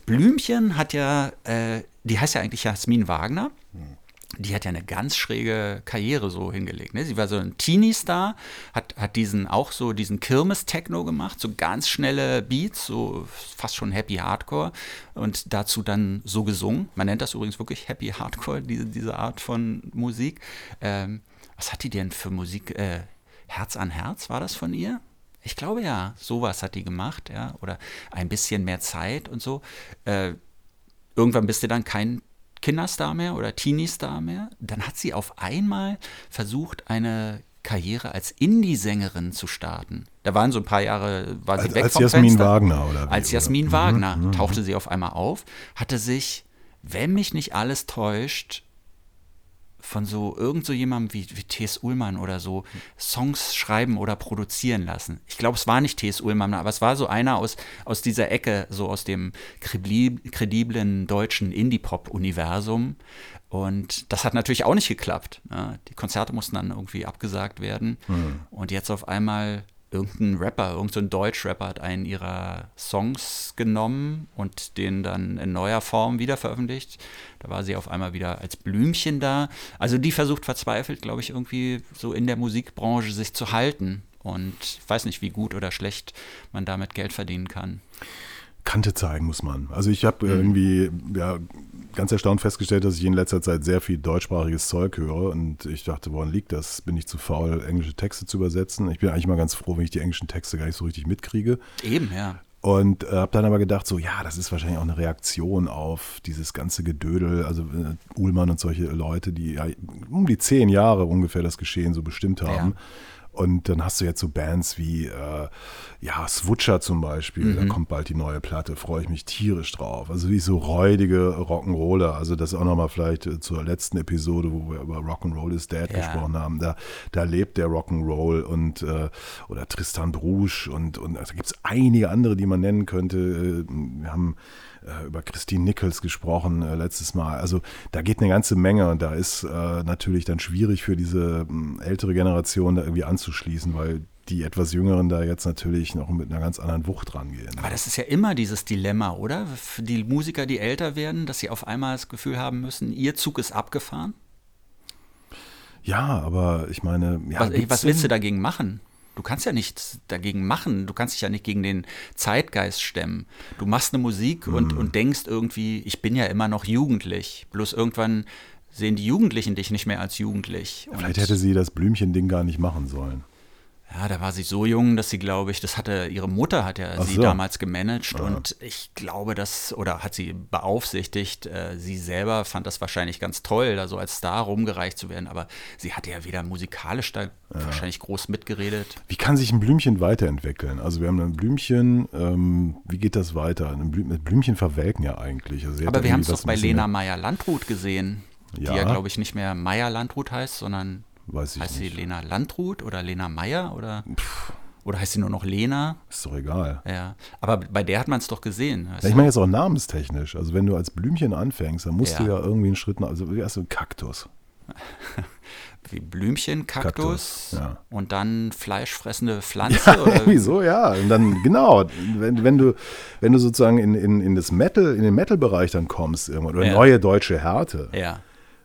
C: Blümchen hat ja, äh, die heißt ja eigentlich Jasmin Wagner. Hm die hat ja eine ganz schräge Karriere so hingelegt. Ne? Sie war so ein Teenie-Star, hat, hat diesen auch so diesen Kirmes-Techno gemacht, so ganz schnelle Beats, so fast schon Happy Hardcore und dazu dann so gesungen. Man nennt das übrigens wirklich Happy Hardcore, diese, diese Art von Musik. Ähm, was hat die denn für Musik? Äh, Herz an Herz war das von ihr? Ich glaube ja, sowas hat die gemacht, ja, oder ein bisschen mehr Zeit und so. Äh, irgendwann bist du dann kein Kinderstar mehr oder Teenie-Star mehr. Dann hat sie auf einmal versucht, eine Karriere als Indie-Sängerin zu starten. Da waren so ein paar Jahre, war sie
B: als,
C: weg
B: als
C: vom
B: Jasmin
C: Fenster.
B: Wagner oder wie,
C: Als Jasmin
B: oder?
C: Wagner
B: Mhm, mhm.
C: tauchte sie auf einmal auf, hatte sich, wenn mich nicht alles täuscht, von so irgend so jemandem wie, wie T.S. Ullmann oder so Songs schreiben oder produzieren lassen. Ich glaube, es war nicht T.S. Ullmann, aber es war so einer aus, aus dieser Ecke, so aus dem kredib- krediblen deutschen Indie-Pop-Universum. Und das hat natürlich auch nicht geklappt. Ne? Die Konzerte mussten dann irgendwie abgesagt werden. Und jetzt auf einmal irgendein Rapper, irgendein Deutsch-Rapper hat einen ihrer Songs genommen und den dann in neuer Form wieder veröffentlicht. Da war sie auf einmal wieder als Blümchen da. Also die versucht verzweifelt, glaube ich, irgendwie so in der Musikbranche sich zu halten. Und ich weiß nicht, wie gut oder schlecht man damit Geld verdienen kann.
B: Kante zeigen muss man. Also ich
C: Mhm.
B: habe irgendwie ja, ganz erstaunt festgestellt, dass ich in letzter Zeit sehr viel deutschsprachiges Zeug höre und ich dachte, woran liegt das? Bin ich zu faul, englische Texte zu übersetzen? Ich bin eigentlich mal ganz froh, wenn ich die englischen Texte gar nicht so richtig mitkriege.
C: Eben, ja.
B: Und äh, habe dann aber gedacht, so ja, das ist wahrscheinlich auch eine Reaktion auf dieses ganze Gedödel, also äh, Uhlmann und solche Leute, die ja um die zehn Jahre ungefähr das Geschehen so bestimmt haben.
C: Ja.
B: Und dann hast du jetzt so Bands wie, äh, ja, Swutcher zum Beispiel, da kommt bald die neue Platte, freue ich mich tierisch drauf. Also wie so räudige Rock'n'Roller, also das auch nochmal vielleicht äh, zur letzten Episode, wo wir über Rock'n'Roll is Dead
C: Ja.
B: gesprochen haben, da, da lebt der Rock'n'Roll und, äh, oder Tristan Brusch und, und also gibt es einige andere, die man nennen könnte. Äh, Wir haben äh, über Christine Nichols gesprochen äh, letztes Mal. Also da geht eine ganze Menge und da ist äh, natürlich dann schwierig für diese mh, ältere Generation da irgendwie anzuschließen, weil die etwas Jüngeren da jetzt natürlich noch mit einer ganz anderen Wucht rangehen.
C: Aber das ist ja immer dieses Dilemma, oder? Für die Musiker, die älter werden, dass sie auf einmal das Gefühl haben müssen, ihr Zug ist abgefahren.
B: Ja, aber ich meine, ja,
C: was, was willst du dagegen machen? Du kannst ja nichts dagegen machen. Du kannst dich ja nicht gegen den Zeitgeist stemmen. Du machst eine Musik
B: Hm.
C: und, und denkst irgendwie, ich bin ja immer noch jugendlich. Bloß irgendwann sehen die Jugendlichen dich nicht mehr als jugendlich. Und-
B: Vielleicht hätte sie das Blümchen-Ding gar nicht machen sollen.
C: Ja, da war sie so jung, dass sie, glaube ich, das hatte, ihre Mutter hat ja
B: Ach
C: sie
B: so.
C: damals gemanagt und ich glaube, das, oder hat sie beaufsichtigt, äh, sie selber fand das wahrscheinlich ganz toll, da so als Star rumgereicht zu werden, aber sie hatte ja weder musikalisch da wahrscheinlich groß mitgeredet.
B: Wie kann sich ein Blümchen weiterentwickeln? Also wir haben ein Blümchen, ähm, wie geht das weiter? Ein Blü mit Blümchen verwelken ja eigentlich. Also
C: Aber wir haben es doch bei Lena Meyer-Landrut gesehen,
B: Ja.
C: die ja, glaube ich, nicht mehr Meyer-Landrut heißt, sondern
B: Weiß ich
C: heißt
B: nicht.
C: sie Lena Landrut oder Lena Meyer oder, oder heißt sie nur noch Lena?
B: Ist doch egal.
C: Ja, aber bei der hat man es doch gesehen.
B: Ja, ich
C: du?
B: meine jetzt auch namenstechnisch. Also wenn du als Blümchen anfängst, dann musst
C: Ja.
B: du ja irgendwie einen Schritt nach, also wie erst ein Kaktus.
C: wie Blümchen, Kaktus,
B: Kaktus, ja.
C: und dann fleischfressende Pflanze oder
B: Wieso, ja. Und dann, genau, wenn, wenn du, wenn du sozusagen in, in, in das Metal, in den Metal-Bereich dann kommst, irgendwann, oder
C: Ja.
B: neue deutsche Härte,
C: ja.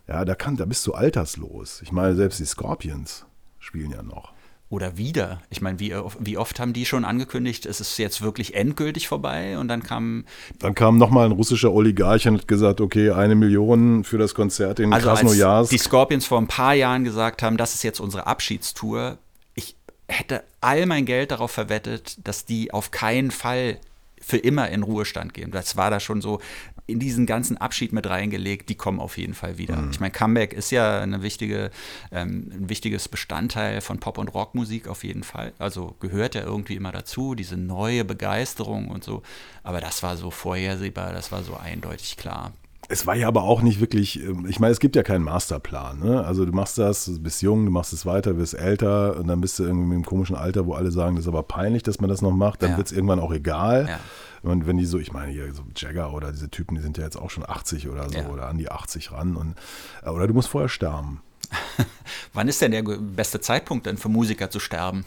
B: Ja, da kann, da bist du alterslos. Ich meine, selbst die Scorpions spielen ja noch.
C: Oder wieder. Ich meine, wie, wie oft haben die schon angekündigt, es ist jetzt wirklich endgültig vorbei und dann kam,
B: Dann kam nochmal ein russischer Oligarch und hat gesagt, okay, eine Million für das Konzert in
C: also als
B: Krasnojarsk.
C: die Scorpions vor ein paar Jahren gesagt haben, das ist jetzt unsere Abschiedstour, ich hätte all mein Geld darauf verwettet, dass die auf keinen Fall für immer in Ruhestand gehen. Das war da schon so in diesen ganzen Abschied mit reingelegt, die kommen auf jeden Fall wieder. Mhm. Ich meine, Comeback ist ja eine wichtige, ähm, ein wichtiges Bestandteil von Pop- und Rockmusik auf jeden Fall. Also gehört ja irgendwie immer dazu, diese neue Begeisterung und so. Aber das war so vorhersehbar, das war so eindeutig klar.
B: Es war ja aber auch nicht wirklich, ähm, ich meine, es gibt ja keinen Masterplan. Ne? Also du machst das, du bist jung, du machst es weiter, wirst älter und dann bist du irgendwie im komischen Alter, wo alle sagen, das ist aber peinlich, dass man das noch macht. Dann ja. wird es irgendwann auch egal. Ja. Und wenn die so, ich meine hier so Jagger oder diese Typen, die sind ja jetzt auch schon 80 oder so ja. oder an die 80 ran. Und, äh, oder du musst vorher sterben.
C: Wann ist denn der beste Zeitpunkt denn für Musiker zu sterben?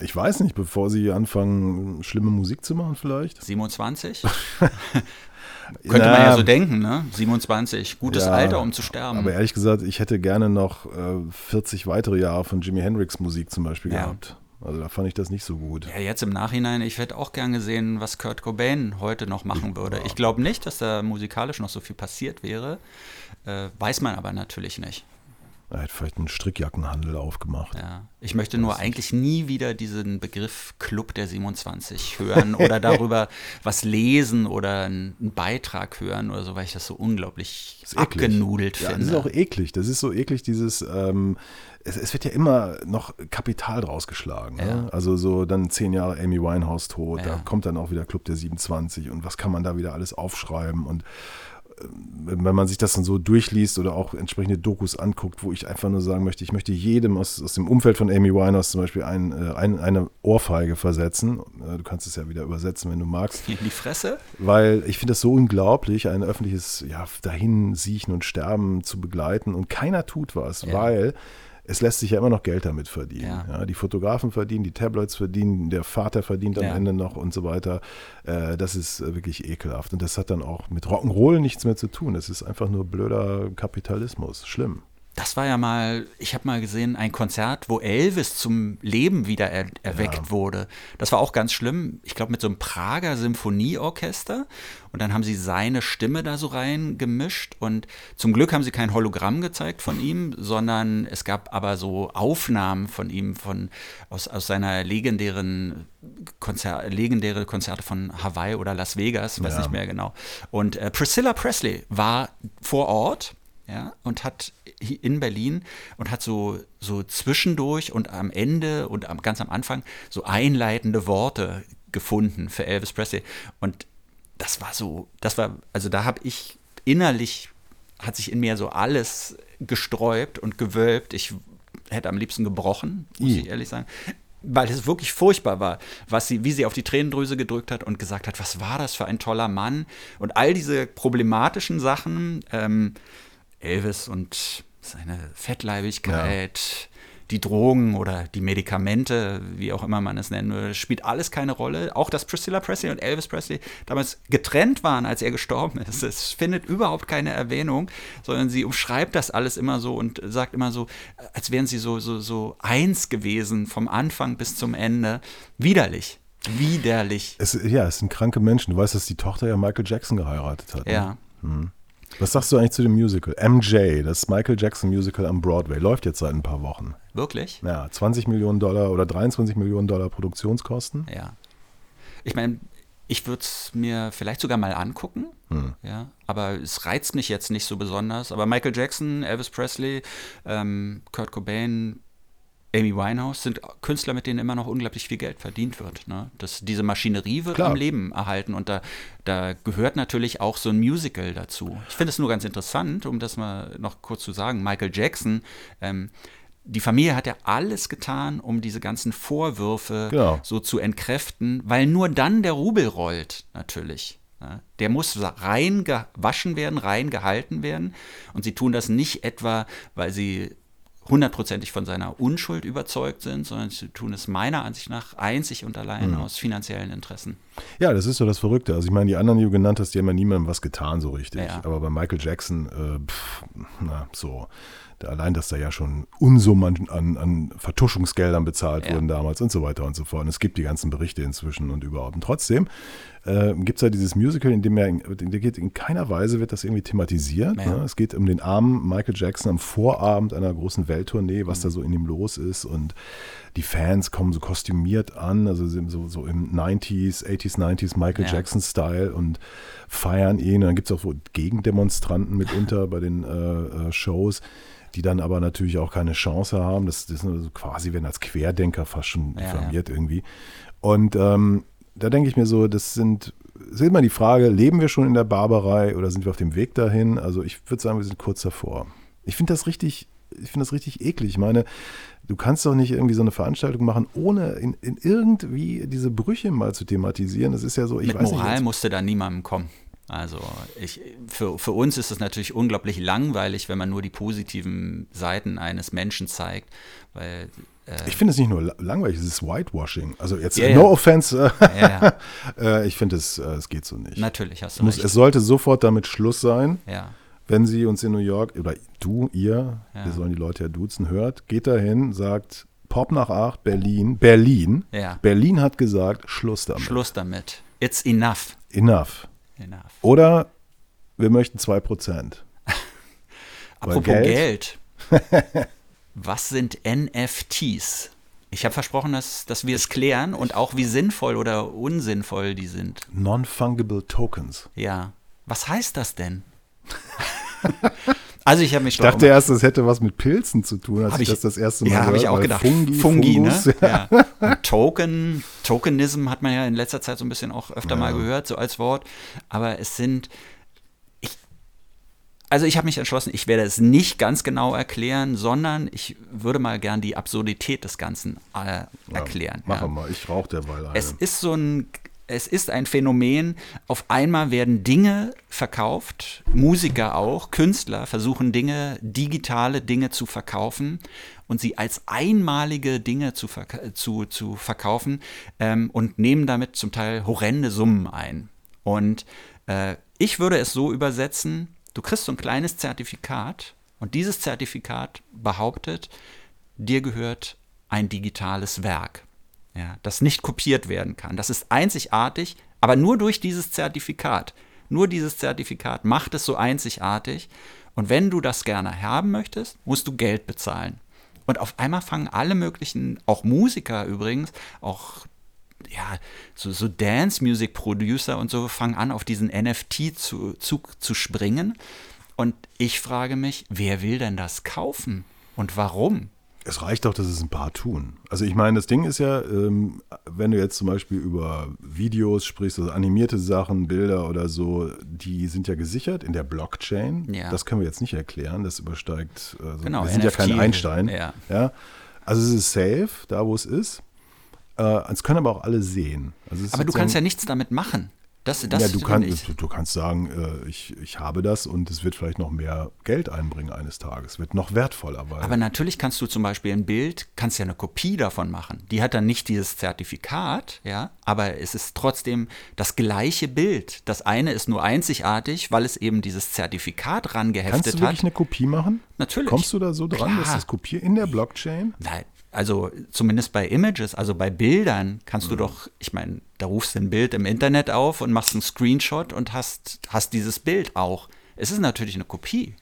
B: Ich weiß nicht, bevor sie anfangen, schlimme Musik zu machen vielleicht.
C: 27? Könnte Na, man ja so denken, ne? 27, gutes ja, Alter, um zu sterben.
B: Aber ehrlich gesagt, ich hätte gerne noch äh, 40 weitere Jahre von Jimi Hendrix Musik zum Beispiel ja. gehabt. Also da fand ich das nicht so gut.
C: Ja, jetzt im Nachhinein, ich hätte auch gern gesehen, was Kurt Cobain heute noch machen würde. Ich glaube nicht, dass da musikalisch noch so viel passiert wäre. Äh, weiß man aber natürlich nicht.
B: Er hätte vielleicht einen Strickjackenhandel aufgemacht.
C: Ja. Ich möchte nur eigentlich nie wieder diesen Begriff Club der 27 hören oder darüber was lesen oder einen Beitrag hören oder so, weil ich das so unglaublich abgenudelt ja, finde.
B: Das ist auch eklig. Das ist so eklig, dieses, ähm, es, es, wird ja immer noch Kapital draus geschlagen. Ne? Ja. Ne? Also so dann zehn Jahre Amy Winehouse tot, da kommt dann auch wieder Club der 27 und was kann man da wieder alles aufschreiben und wenn man sich das dann so durchliest oder auch entsprechende Dokus anguckt, wo ich einfach nur sagen möchte, ich möchte jedem aus, aus dem Umfeld von Amy Winehouse zum Beispiel ein, äh, ein, eine Ohrfeige versetzen. Äh, du kannst es ja wieder übersetzen, wenn du magst.
C: In die Fresse?
B: Weil ich finde das so unglaublich, ein öffentliches ja, Dahinsiechen und Sterben zu begleiten und keiner tut was, ja. weil es lässt sich ja immer noch Geld damit verdienen. Ja. Ja, die Fotografen verdienen, die Tabloids verdienen, der Vater verdient am ja. Ende noch und so weiter. Äh, das ist äh, wirklich ekelhaft. Und das hat dann auch mit Rock'n'Roll nichts mehr zu tun. Es ist einfach nur blöder Kapitalismus. Schlimm.
C: Das war ja mal, ich habe mal gesehen, ein Konzert, wo Elvis zum Leben wieder er, erweckt ja. wurde. Das war auch ganz schlimm. Ich glaube, mit so einem Prager Symphonieorchester. Und dann haben sie seine Stimme da so reingemischt. Und zum Glück haben sie kein Hologramm gezeigt von ihm, sondern es gab aber so Aufnahmen von ihm von, aus, aus seiner legendären Konzer legendäre Konzerte von Hawaii oder Las Vegas, weiß ja. nicht mehr genau. Und äh, Priscilla Presley war vor Ort ja, und hat in Berlin und hat so, so zwischendurch und am Ende und am, ganz am Anfang so einleitende Worte gefunden für Elvis Presley. Und das war so, das war, also da habe ich innerlich, hat sich in mir so alles gesträubt und gewölbt. Ich hätte am liebsten gebrochen, muss I. ich ehrlich sagen weil es wirklich furchtbar war, was sie, wie sie auf die Tränendrüse gedrückt hat und gesagt hat, was war das für ein toller Mann und all diese problematischen Sachen, ähm, Elvis und seine Fettleibigkeit, ja. die Drogen oder die Medikamente, wie auch immer man es nennen würde, spielt alles keine Rolle. Auch dass Priscilla Presley und Elvis Presley damals getrennt waren, als er gestorben ist. Es findet überhaupt keine Erwähnung, sondern sie umschreibt das alles immer so und sagt immer so, als wären sie so, so, so eins gewesen vom Anfang bis zum Ende. Widerlich. Widerlich.
B: Es, ja, es sind kranke Menschen. Du weißt, dass die Tochter ja Michael Jackson geheiratet hat.
C: Ne? Ja. Hm.
B: Was sagst du eigentlich zu dem Musical? MJ, das Michael Jackson Musical am Broadway, läuft jetzt seit ein paar Wochen.
C: Wirklich?
B: Ja, 20 Millionen Dollar oder 23 Millionen Dollar Produktionskosten.
C: Ja. Ich meine, ich würde es mir vielleicht sogar mal angucken. Hm. Ja, aber es reizt mich jetzt nicht so besonders. Aber Michael Jackson, Elvis Presley, ähm, Kurt Cobain, Amy Winehouse sind Künstler, mit denen immer noch unglaublich viel Geld verdient wird. Ne? Das, diese Maschinerie wird Klar. am Leben erhalten und da, da gehört natürlich auch so ein Musical dazu. Ich finde es nur ganz interessant, um das mal noch kurz zu sagen. Michael Jackson, ähm, die Familie hat ja alles getan, um diese ganzen Vorwürfe genau. so zu entkräften, weil nur dann der Rubel rollt, natürlich. Ne? Der muss rein gewaschen werden, rein gehalten werden. Und sie tun das nicht etwa, weil sie hundertprozentig von seiner Unschuld überzeugt sind, sondern sie tun es meiner Ansicht nach einzig und allein mhm. aus finanziellen Interessen.
B: Ja, das ist so das Verrückte. Also ich meine, die anderen, die du genannt hast, die haben ja niemandem was getan so richtig. Ja. Aber bei Michael Jackson, äh, pff, na, so Allein, dass da ja schon Unsummen an, an Vertuschungsgeldern bezahlt
C: Ja.
B: wurden damals und so weiter und so fort. Und es gibt die ganzen Berichte inzwischen und überhaupt. Und trotzdem äh, gibt es ja dieses Musical, in dem er, in, in, der geht, in keiner Weise wird das irgendwie thematisiert. Ne? Es geht um den armen Michael Jackson am Vorabend einer großen Welttournee, was da so in ihm los ist. Und die Fans kommen so kostümiert an, also so, so im 90s, 80s, 90s Michael
C: Ja.
B: Jackson-Style und feiern ihn. Und dann gibt es auch so Gegendemonstranten mitunter bei den äh, äh, Shows, die dann aber natürlich auch keine Chance haben. Das, das sind also quasi, werden als Querdenker fast schon
C: Ja, ja.
B: diffamiert irgendwie. Und ähm, da denke ich mir so, das sind, ist immer die Frage, leben wir schon in der Barbarei oder sind wir auf dem Weg dahin? Also ich würde sagen, wir sind kurz davor. Ich finde das richtig, ich finde das richtig eklig. Ich meine, du kannst doch nicht irgendwie so eine Veranstaltung machen, ohne in, in irgendwie diese Brüche mal zu thematisieren. Das ist ja so, ich
C: Mit
B: weiß
C: Moral
B: nicht.
C: musste da niemandem kommen. Also ich, für, für uns ist es natürlich unglaublich langweilig, wenn man nur die positiven Seiten eines Menschen zeigt, weil
B: Ich finde es nicht nur la- langweilig, es ist Whitewashing. Also jetzt,
C: Ja,
B: no
C: ja.
B: offense, äh,
C: ja,
B: äh, ich finde es, äh, es geht so nicht.
C: natürlich hast du
B: muss,
C: recht.
B: es sollte sofort damit Schluss sein,
C: ja,
B: wenn sie uns in New York, oder du, ihr,
C: Ja.
B: wir sollen die Leute ja duzen, hört, geht dahin, sagt Pop nach acht, Berlin, Berlin.
C: Ja.
B: Berlin hat gesagt, Schluss damit.
C: Schluss damit. It's enough.
B: Enough.
C: Enough.
B: Oder wir möchten 2%.
C: Apropos
B: Geld-
C: Geld. Was sind NFTs? Ich habe versprochen, dass, dass wir es klären und auch wie sinnvoll oder unsinnvoll die sind.
B: Non-Fungible Tokens.
C: Ja. Was heißt das denn? also ich habe mich
B: Ich dachte erst, das hätte was mit Pilzen zu tun, als
C: Hab
B: ich, das das erste Mal
C: Ja, habe ich auch gedacht.
B: Fungi,
C: Fungi
B: Fungus,
C: ne? Ja. Token, Tokenism hat man ja in letzter Zeit so ein bisschen auch öfter mal gehört, so als Wort. Aber es sind. Also ich habe mich entschlossen, ich werde es nicht ganz genau erklären, sondern ich würde mal gern die Absurdität des Ganzen äh, erklären.
B: Mach
C: ja.
B: mal, ich rauche derweil eine.
C: Es ist so ein, es ist ein Phänomen, auf einmal werden Dinge verkauft, Musiker auch, Künstler versuchen Dinge, digitale Dinge zu verkaufen und sie als einmalige Dinge zu, verka zu, zu verkaufen ähm, und nehmen damit zum Teil horrende Summen ein. Und äh, ich würde es so übersetzen, du kriegst so ein kleines Zertifikat und dieses Zertifikat behauptet, dir gehört ein digitales Werk, ja, das nicht kopiert werden kann. Das ist einzigartig, aber nur durch dieses Zertifikat. Nur dieses Zertifikat macht es so einzigartig. Und wenn du das gerne haben möchtest, musst du Geld bezahlen. Und auf einmal fangen alle möglichen, auch Musiker übrigens, auch ja, so, so Dance-Music-Producer und so fangen an, auf diesen NFT-Zug zu, zu springen. Und ich frage mich, wer will denn das kaufen und warum?
B: Es reicht doch, dass es ein paar tun. Also ich meine, das Ding ist ja, ähm, wenn du jetzt zum Beispiel über Videos sprichst, also animierte Sachen, Bilder oder so, die sind ja gesichert in der Blockchain.
C: Ja.
B: Das können wir jetzt nicht erklären. Das übersteigt, also
C: Genau,
B: wir sind ja kein
C: NFT,
B: Einstein.
C: ja.
B: Ja? Also es ist safe, da wo es ist. Äh, es können aber auch alle sehen. Also
C: Aber du kannst ja nichts damit machen. Das, das
B: ja, du, kannst,
C: ich-
B: du, du kannst sagen, äh, ich, ich habe das und es wird vielleicht noch mehr Geld einbringen eines Tages. Wird noch wertvoller.
C: Aber natürlich kannst du zum Beispiel ein Bild, kannst ja eine Kopie davon machen. Die hat dann nicht dieses Zertifikat, ja, aber es ist trotzdem das gleiche Bild. Das eine ist nur einzigartig, weil es eben dieses Zertifikat
B: kannst
C: rangeheftet
B: du wirklich
C: hat.
B: eine Kopie machen?
C: Natürlich.
B: Kommst du da so dran, dass
C: Klar.
B: das Kopier in der Blockchain?
C: Nein, also zumindest bei Images, also bei Bildern kannst du doch, ich meine, da rufst du ein Bild im Internet auf und machst einen Screenshot und hast, hast dieses Bild auch. Es ist natürlich eine Kopie,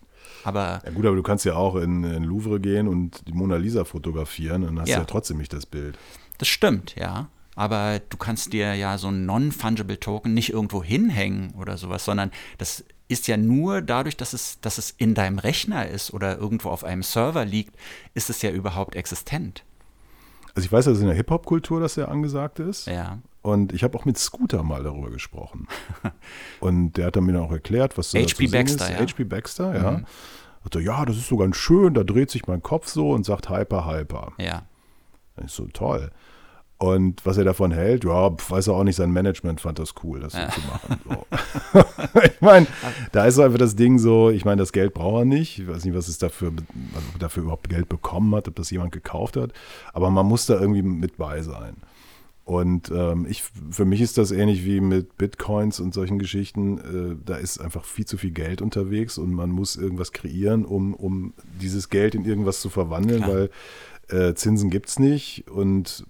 C: aber
B: Ja gut, aber du kannst ja auch in, in Louvre gehen und die Mona Lisa fotografieren und hast ja,
C: Ja.
B: trotzdem nicht das Bild.
C: Das stimmt, ja. Aber du kannst dir ja so ein Non-Fungible Token nicht irgendwo hinhängen oder sowas, sondern das ist ja nur dadurch, dass es, dass es in deinem Rechner ist oder irgendwo auf einem Server liegt, ist es ja überhaupt existent.
B: Also ich weiß, dass in der Hip-Hop-Kultur das sehr angesagt ist.
C: Ja.
B: Und ich habe auch mit Scooter mal darüber gesprochen. und der hat dann mir dann auch erklärt, was da
C: H.P. Baxter,
B: ist.
C: ja. Mhm.
B: H.P. Baxter, ja. Hat er, ja, das ist so ganz schön, da dreht sich mein Kopf so und sagt Hyper, Hyper.
C: Ja.
B: Das ist so toll. Und was er davon hält, ja, weiß er auch nicht, sein Management fand das cool, das so zu machen. So. ich meine, da ist einfach das Ding so, ich meine, das Geld braucht er nicht. Ich weiß nicht, was es dafür, also dafür überhaupt Geld bekommen hat, ob das jemand gekauft hat. Aber man muss da irgendwie mit bei sein. Und ähm, ich, für mich ist das ähnlich wie mit Bitcoins und solchen Geschichten. Äh, da ist einfach viel zu viel Geld unterwegs und man muss irgendwas kreieren, um, um dieses Geld in irgendwas zu verwandeln, Klar. weil äh, Zinsen gibt es nicht und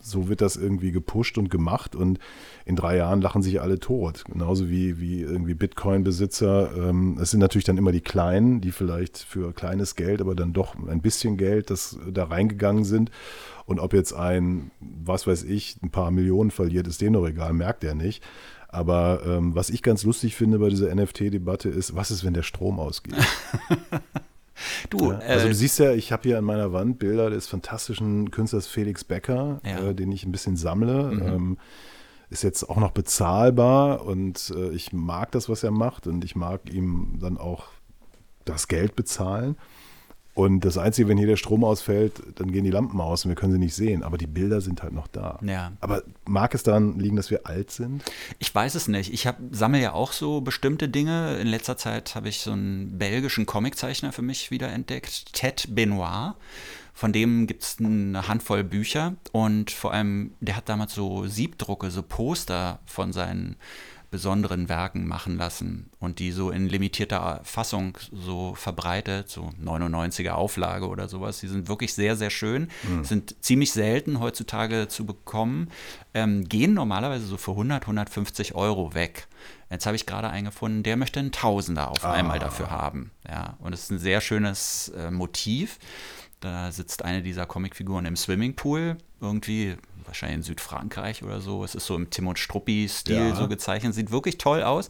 B: so wird das irgendwie gepusht und gemacht und in drei Jahren lachen sich alle tot. Genauso wie, wie irgendwie Bitcoin-Besitzer. Ähm, es sind natürlich dann immer die Kleinen, die vielleicht für kleines Geld, aber dann doch ein bisschen Geld, das da reingegangen sind. Und ob jetzt ein, was weiß ich, ein paar Millionen verliert, ist dem noch egal, merkt er nicht. Aber ähm, was ich ganz lustig finde bei dieser NFT-Debatte ist, was ist, wenn der Strom ausgeht? Du, ja, also äh, du siehst ja, ich habe hier an meiner Wand Bilder des fantastischen Künstlers Felix Becker, ja. äh, den ich ein bisschen sammle. Mhm. Ähm, ist jetzt auch noch bezahlbar und äh, ich mag das, was er macht und ich mag ihm dann auch das Geld bezahlen. Und das Einzige, wenn hier der Strom ausfällt, dann gehen die Lampen aus und wir können sie nicht sehen. Aber die Bilder sind halt noch da.
C: Ja.
B: Aber mag es daran liegen, dass wir alt sind?
C: Ich weiß es nicht. Ich sammle ja auch so bestimmte Dinge. In letzter Zeit habe ich so einen belgischen Comiczeichner für mich wieder entdeckt, Ted Benoit. Von dem gibt es eine Handvoll Bücher und vor allem, der hat damals so Siebdrucke, so Poster von seinen besonderen Werken machen lassen und die so in limitierter Fassung so verbreitet, so 99er Auflage oder sowas. Die sind wirklich sehr, sehr schön, mhm. sind ziemlich selten heutzutage zu bekommen, ähm, gehen normalerweise so für 100, 150 Euro weg. Jetzt habe ich gerade einen gefunden, der möchte einen Tausender auf ah. einmal dafür haben. Ja, und es ist ein sehr schönes äh, Motiv. Da sitzt eine dieser Comicfiguren im Swimmingpool, irgendwie wahrscheinlich in Südfrankreich oder so. Es ist so im Tim und Struppi-Stil ja. so gezeichnet, sieht wirklich toll aus.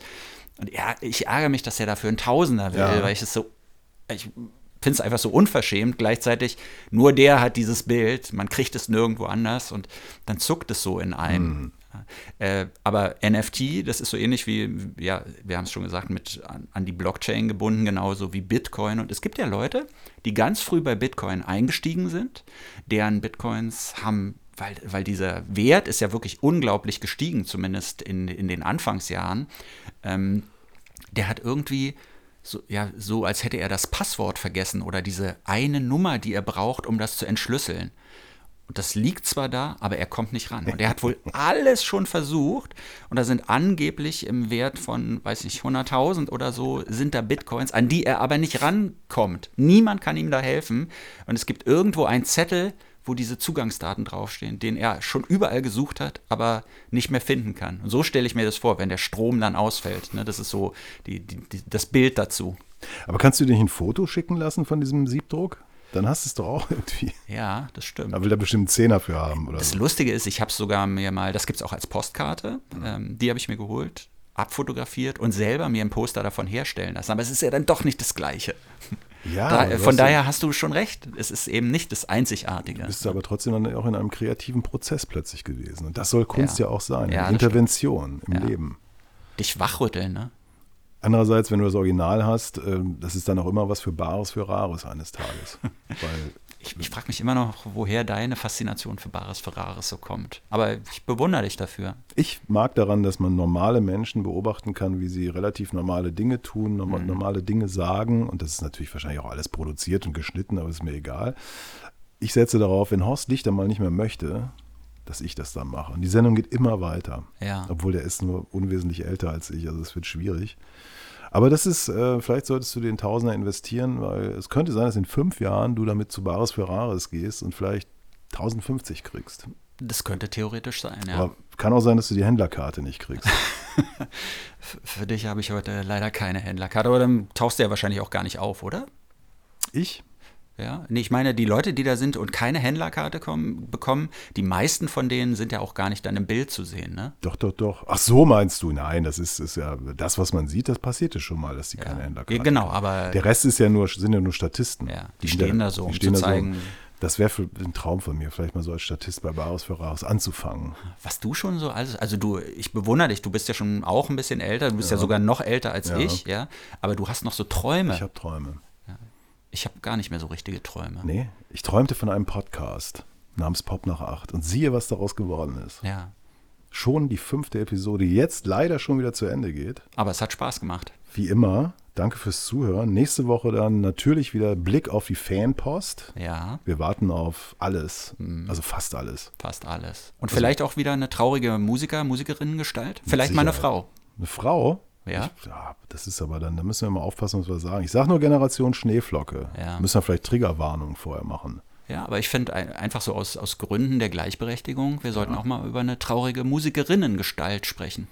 C: Und ja, ich ärgere mich, dass er dafür einen Tausender will, ja. weil ich es so, ich finde es einfach so unverschämt. Gleichzeitig nur der hat dieses Bild, man kriegt es nirgendwo anders und dann zuckt es so in einem. Mhm. Äh, aber NFT, das ist so ähnlich wie, ja, wir haben es schon gesagt, mit an, an, die Blockchain gebunden, genauso wie Bitcoin. Und es gibt ja Leute, die ganz früh bei Bitcoin eingestiegen sind, deren Bitcoins haben weil, weil dieser Wert ist ja wirklich unglaublich gestiegen, zumindest in, in den Anfangsjahren. Ähm, der hat irgendwie so, ja, so, als hätte er das Passwort vergessen oder diese eine Nummer, die er braucht, um das zu entschlüsseln. Und das liegt zwar da, aber er kommt nicht ran. Und er hat wohl alles schon versucht. Und da sind angeblich im Wert von, weiß nicht, 100.000 oder so, sind da Bitcoins, an die er aber nicht rankommt. Niemand kann ihm da helfen. Und es gibt irgendwo einen Zettel, wo diese Zugangsdaten draufstehen, den er schon überall gesucht hat, aber nicht mehr finden kann. Und so stelle ich mir das vor, wenn der Strom dann ausfällt. Ne? Das ist so die, die, die, das Bild dazu.
B: Aber kannst du dir ein Foto schicken lassen von diesem Siebdruck? Dann hast du es doch auch irgendwie.
C: Ja, das stimmt.
B: Da will er bestimmt einen Zehner für haben. Oder
C: das so. Lustige ist, ich habe es sogar mir mal, das gibt es auch als Postkarte, mhm. ähm, die habe ich mir geholt, abfotografiert und selber mir ein Poster davon herstellen lassen. Aber es ist ja dann doch nicht das Gleiche. Ja, da, von daher hast du schon recht. Es ist eben nicht das Einzigartige.
B: Du bist aber trotzdem dann auch in einem kreativen Prozess plötzlich gewesen. Und das soll Kunst ja, ja auch sein. Intervention im ja. Leben.
C: Dich wachrütteln, ne?
B: Andererseits, wenn du das Original hast, ähm, das ist dann auch immer was für Bares, für Rares eines Tages. Weil
C: ich, ich frage mich immer noch, woher deine Faszination für Bares Ferraris so kommt. Aber ich bewundere dich dafür.
B: Ich mag daran, dass man normale Menschen beobachten kann, wie sie relativ normale Dinge tun, norm mhm. normale Dinge sagen. Und das ist natürlich wahrscheinlich auch alles produziert und geschnitten, aber ist mir egal. Ich setze darauf, wenn Horst Lichter mal nicht mehr möchte, dass ich das dann mache. Und die Sendung geht immer weiter.
C: Ja.
B: Obwohl der ist nur unwesentlich älter als ich, also es wird schwierig. Aber das ist, äh, vielleicht solltest du den Tausender investieren, weil es könnte sein, dass in fünf Jahren du damit zu Bares Ferraris gehst und vielleicht 1050 kriegst.
C: Das könnte theoretisch sein, ja.
B: Aber kann auch sein, dass du die Händlerkarte nicht kriegst.
C: Für dich habe ich heute leider keine Händlerkarte, aber dann tauchst du ja wahrscheinlich auch gar nicht auf, oder?
B: Ich?
C: Ja, nee, ich meine, die Leute, die da sind und keine Händlerkarte kommen, bekommen, die meisten von denen sind ja auch gar nicht dann im Bild zu sehen, ne?
B: Doch, doch, doch. Ach so meinst du? Nein, das ist, ist ja das, was man sieht, das passiert ja schon mal, dass die ja. keine Händlerkarte
C: Genau, aber.
B: Der Rest ist ja nur, sind ja nur Statisten.
C: Ja, die, die stehen da, da so, um zu zeigen. So,
B: das wäre ein Traum von mir, vielleicht mal so als Statist bei Baros Ferraris anzufangen.
C: Was du schon so alles, also du, ich bewundere dich, du bist ja schon auch ein bisschen älter, du bist ja, ja sogar noch älter als ja. ich, ja, aber du hast noch so Träume.
B: Ich habe Träume.
C: Ich habe gar nicht mehr so richtige Träume.
B: Nee, ich träumte von einem Podcast namens Pop nach acht und siehe, was daraus geworden ist.
C: Ja.
B: Schon die fünfte Episode, die jetzt leider schon wieder zu Ende geht.
C: Aber es hat Spaß gemacht.
B: Wie immer, Danke fürs Zuhören. Nächste Woche dann natürlich wieder Blick auf die Fanpost.
C: Ja.
B: Wir warten auf alles, also fast alles.
C: Fast alles. Und vielleicht auch wieder eine traurige Musiker, Musikerinnengestalt. Vielleicht mal eine. Frau.
B: Eine Frau?
C: Ja.
B: Ich, ja, das ist aber dann, da müssen wir mal aufpassen, was wir sagen. Ich sage nur Generation Schneeflocke.
C: Ja.
B: Müssen wir vielleicht Triggerwarnung vorher machen.
C: Ja, aber ich finde ein- einfach so aus, aus Gründen der Gleichberechtigung, wir sollten auch mal über eine traurige Musikerinnengestalt sprechen.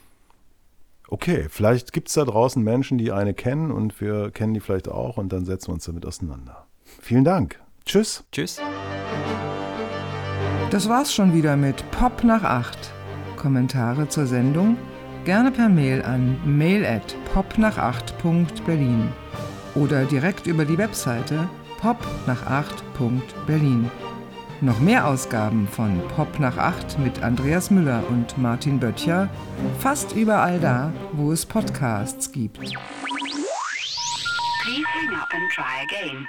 B: Okay, vielleicht gibt es da draußen Menschen, die eine kennen und wir kennen die vielleicht auch und dann setzen wir uns damit auseinander. Vielen Dank. Tschüss.
C: Tschüss.
A: Das war's schon wieder mit Pop nach 8. Kommentare zur Sendung gerne per Mail an mail at popnach8.berlin oder direkt über die Webseite popnach8.berlin. Noch mehr Ausgaben von Pop nach 8 mit Andreas Müller und Martin Böttcher fast überall da, wo es Podcasts gibt.
D: Please hang up and try again.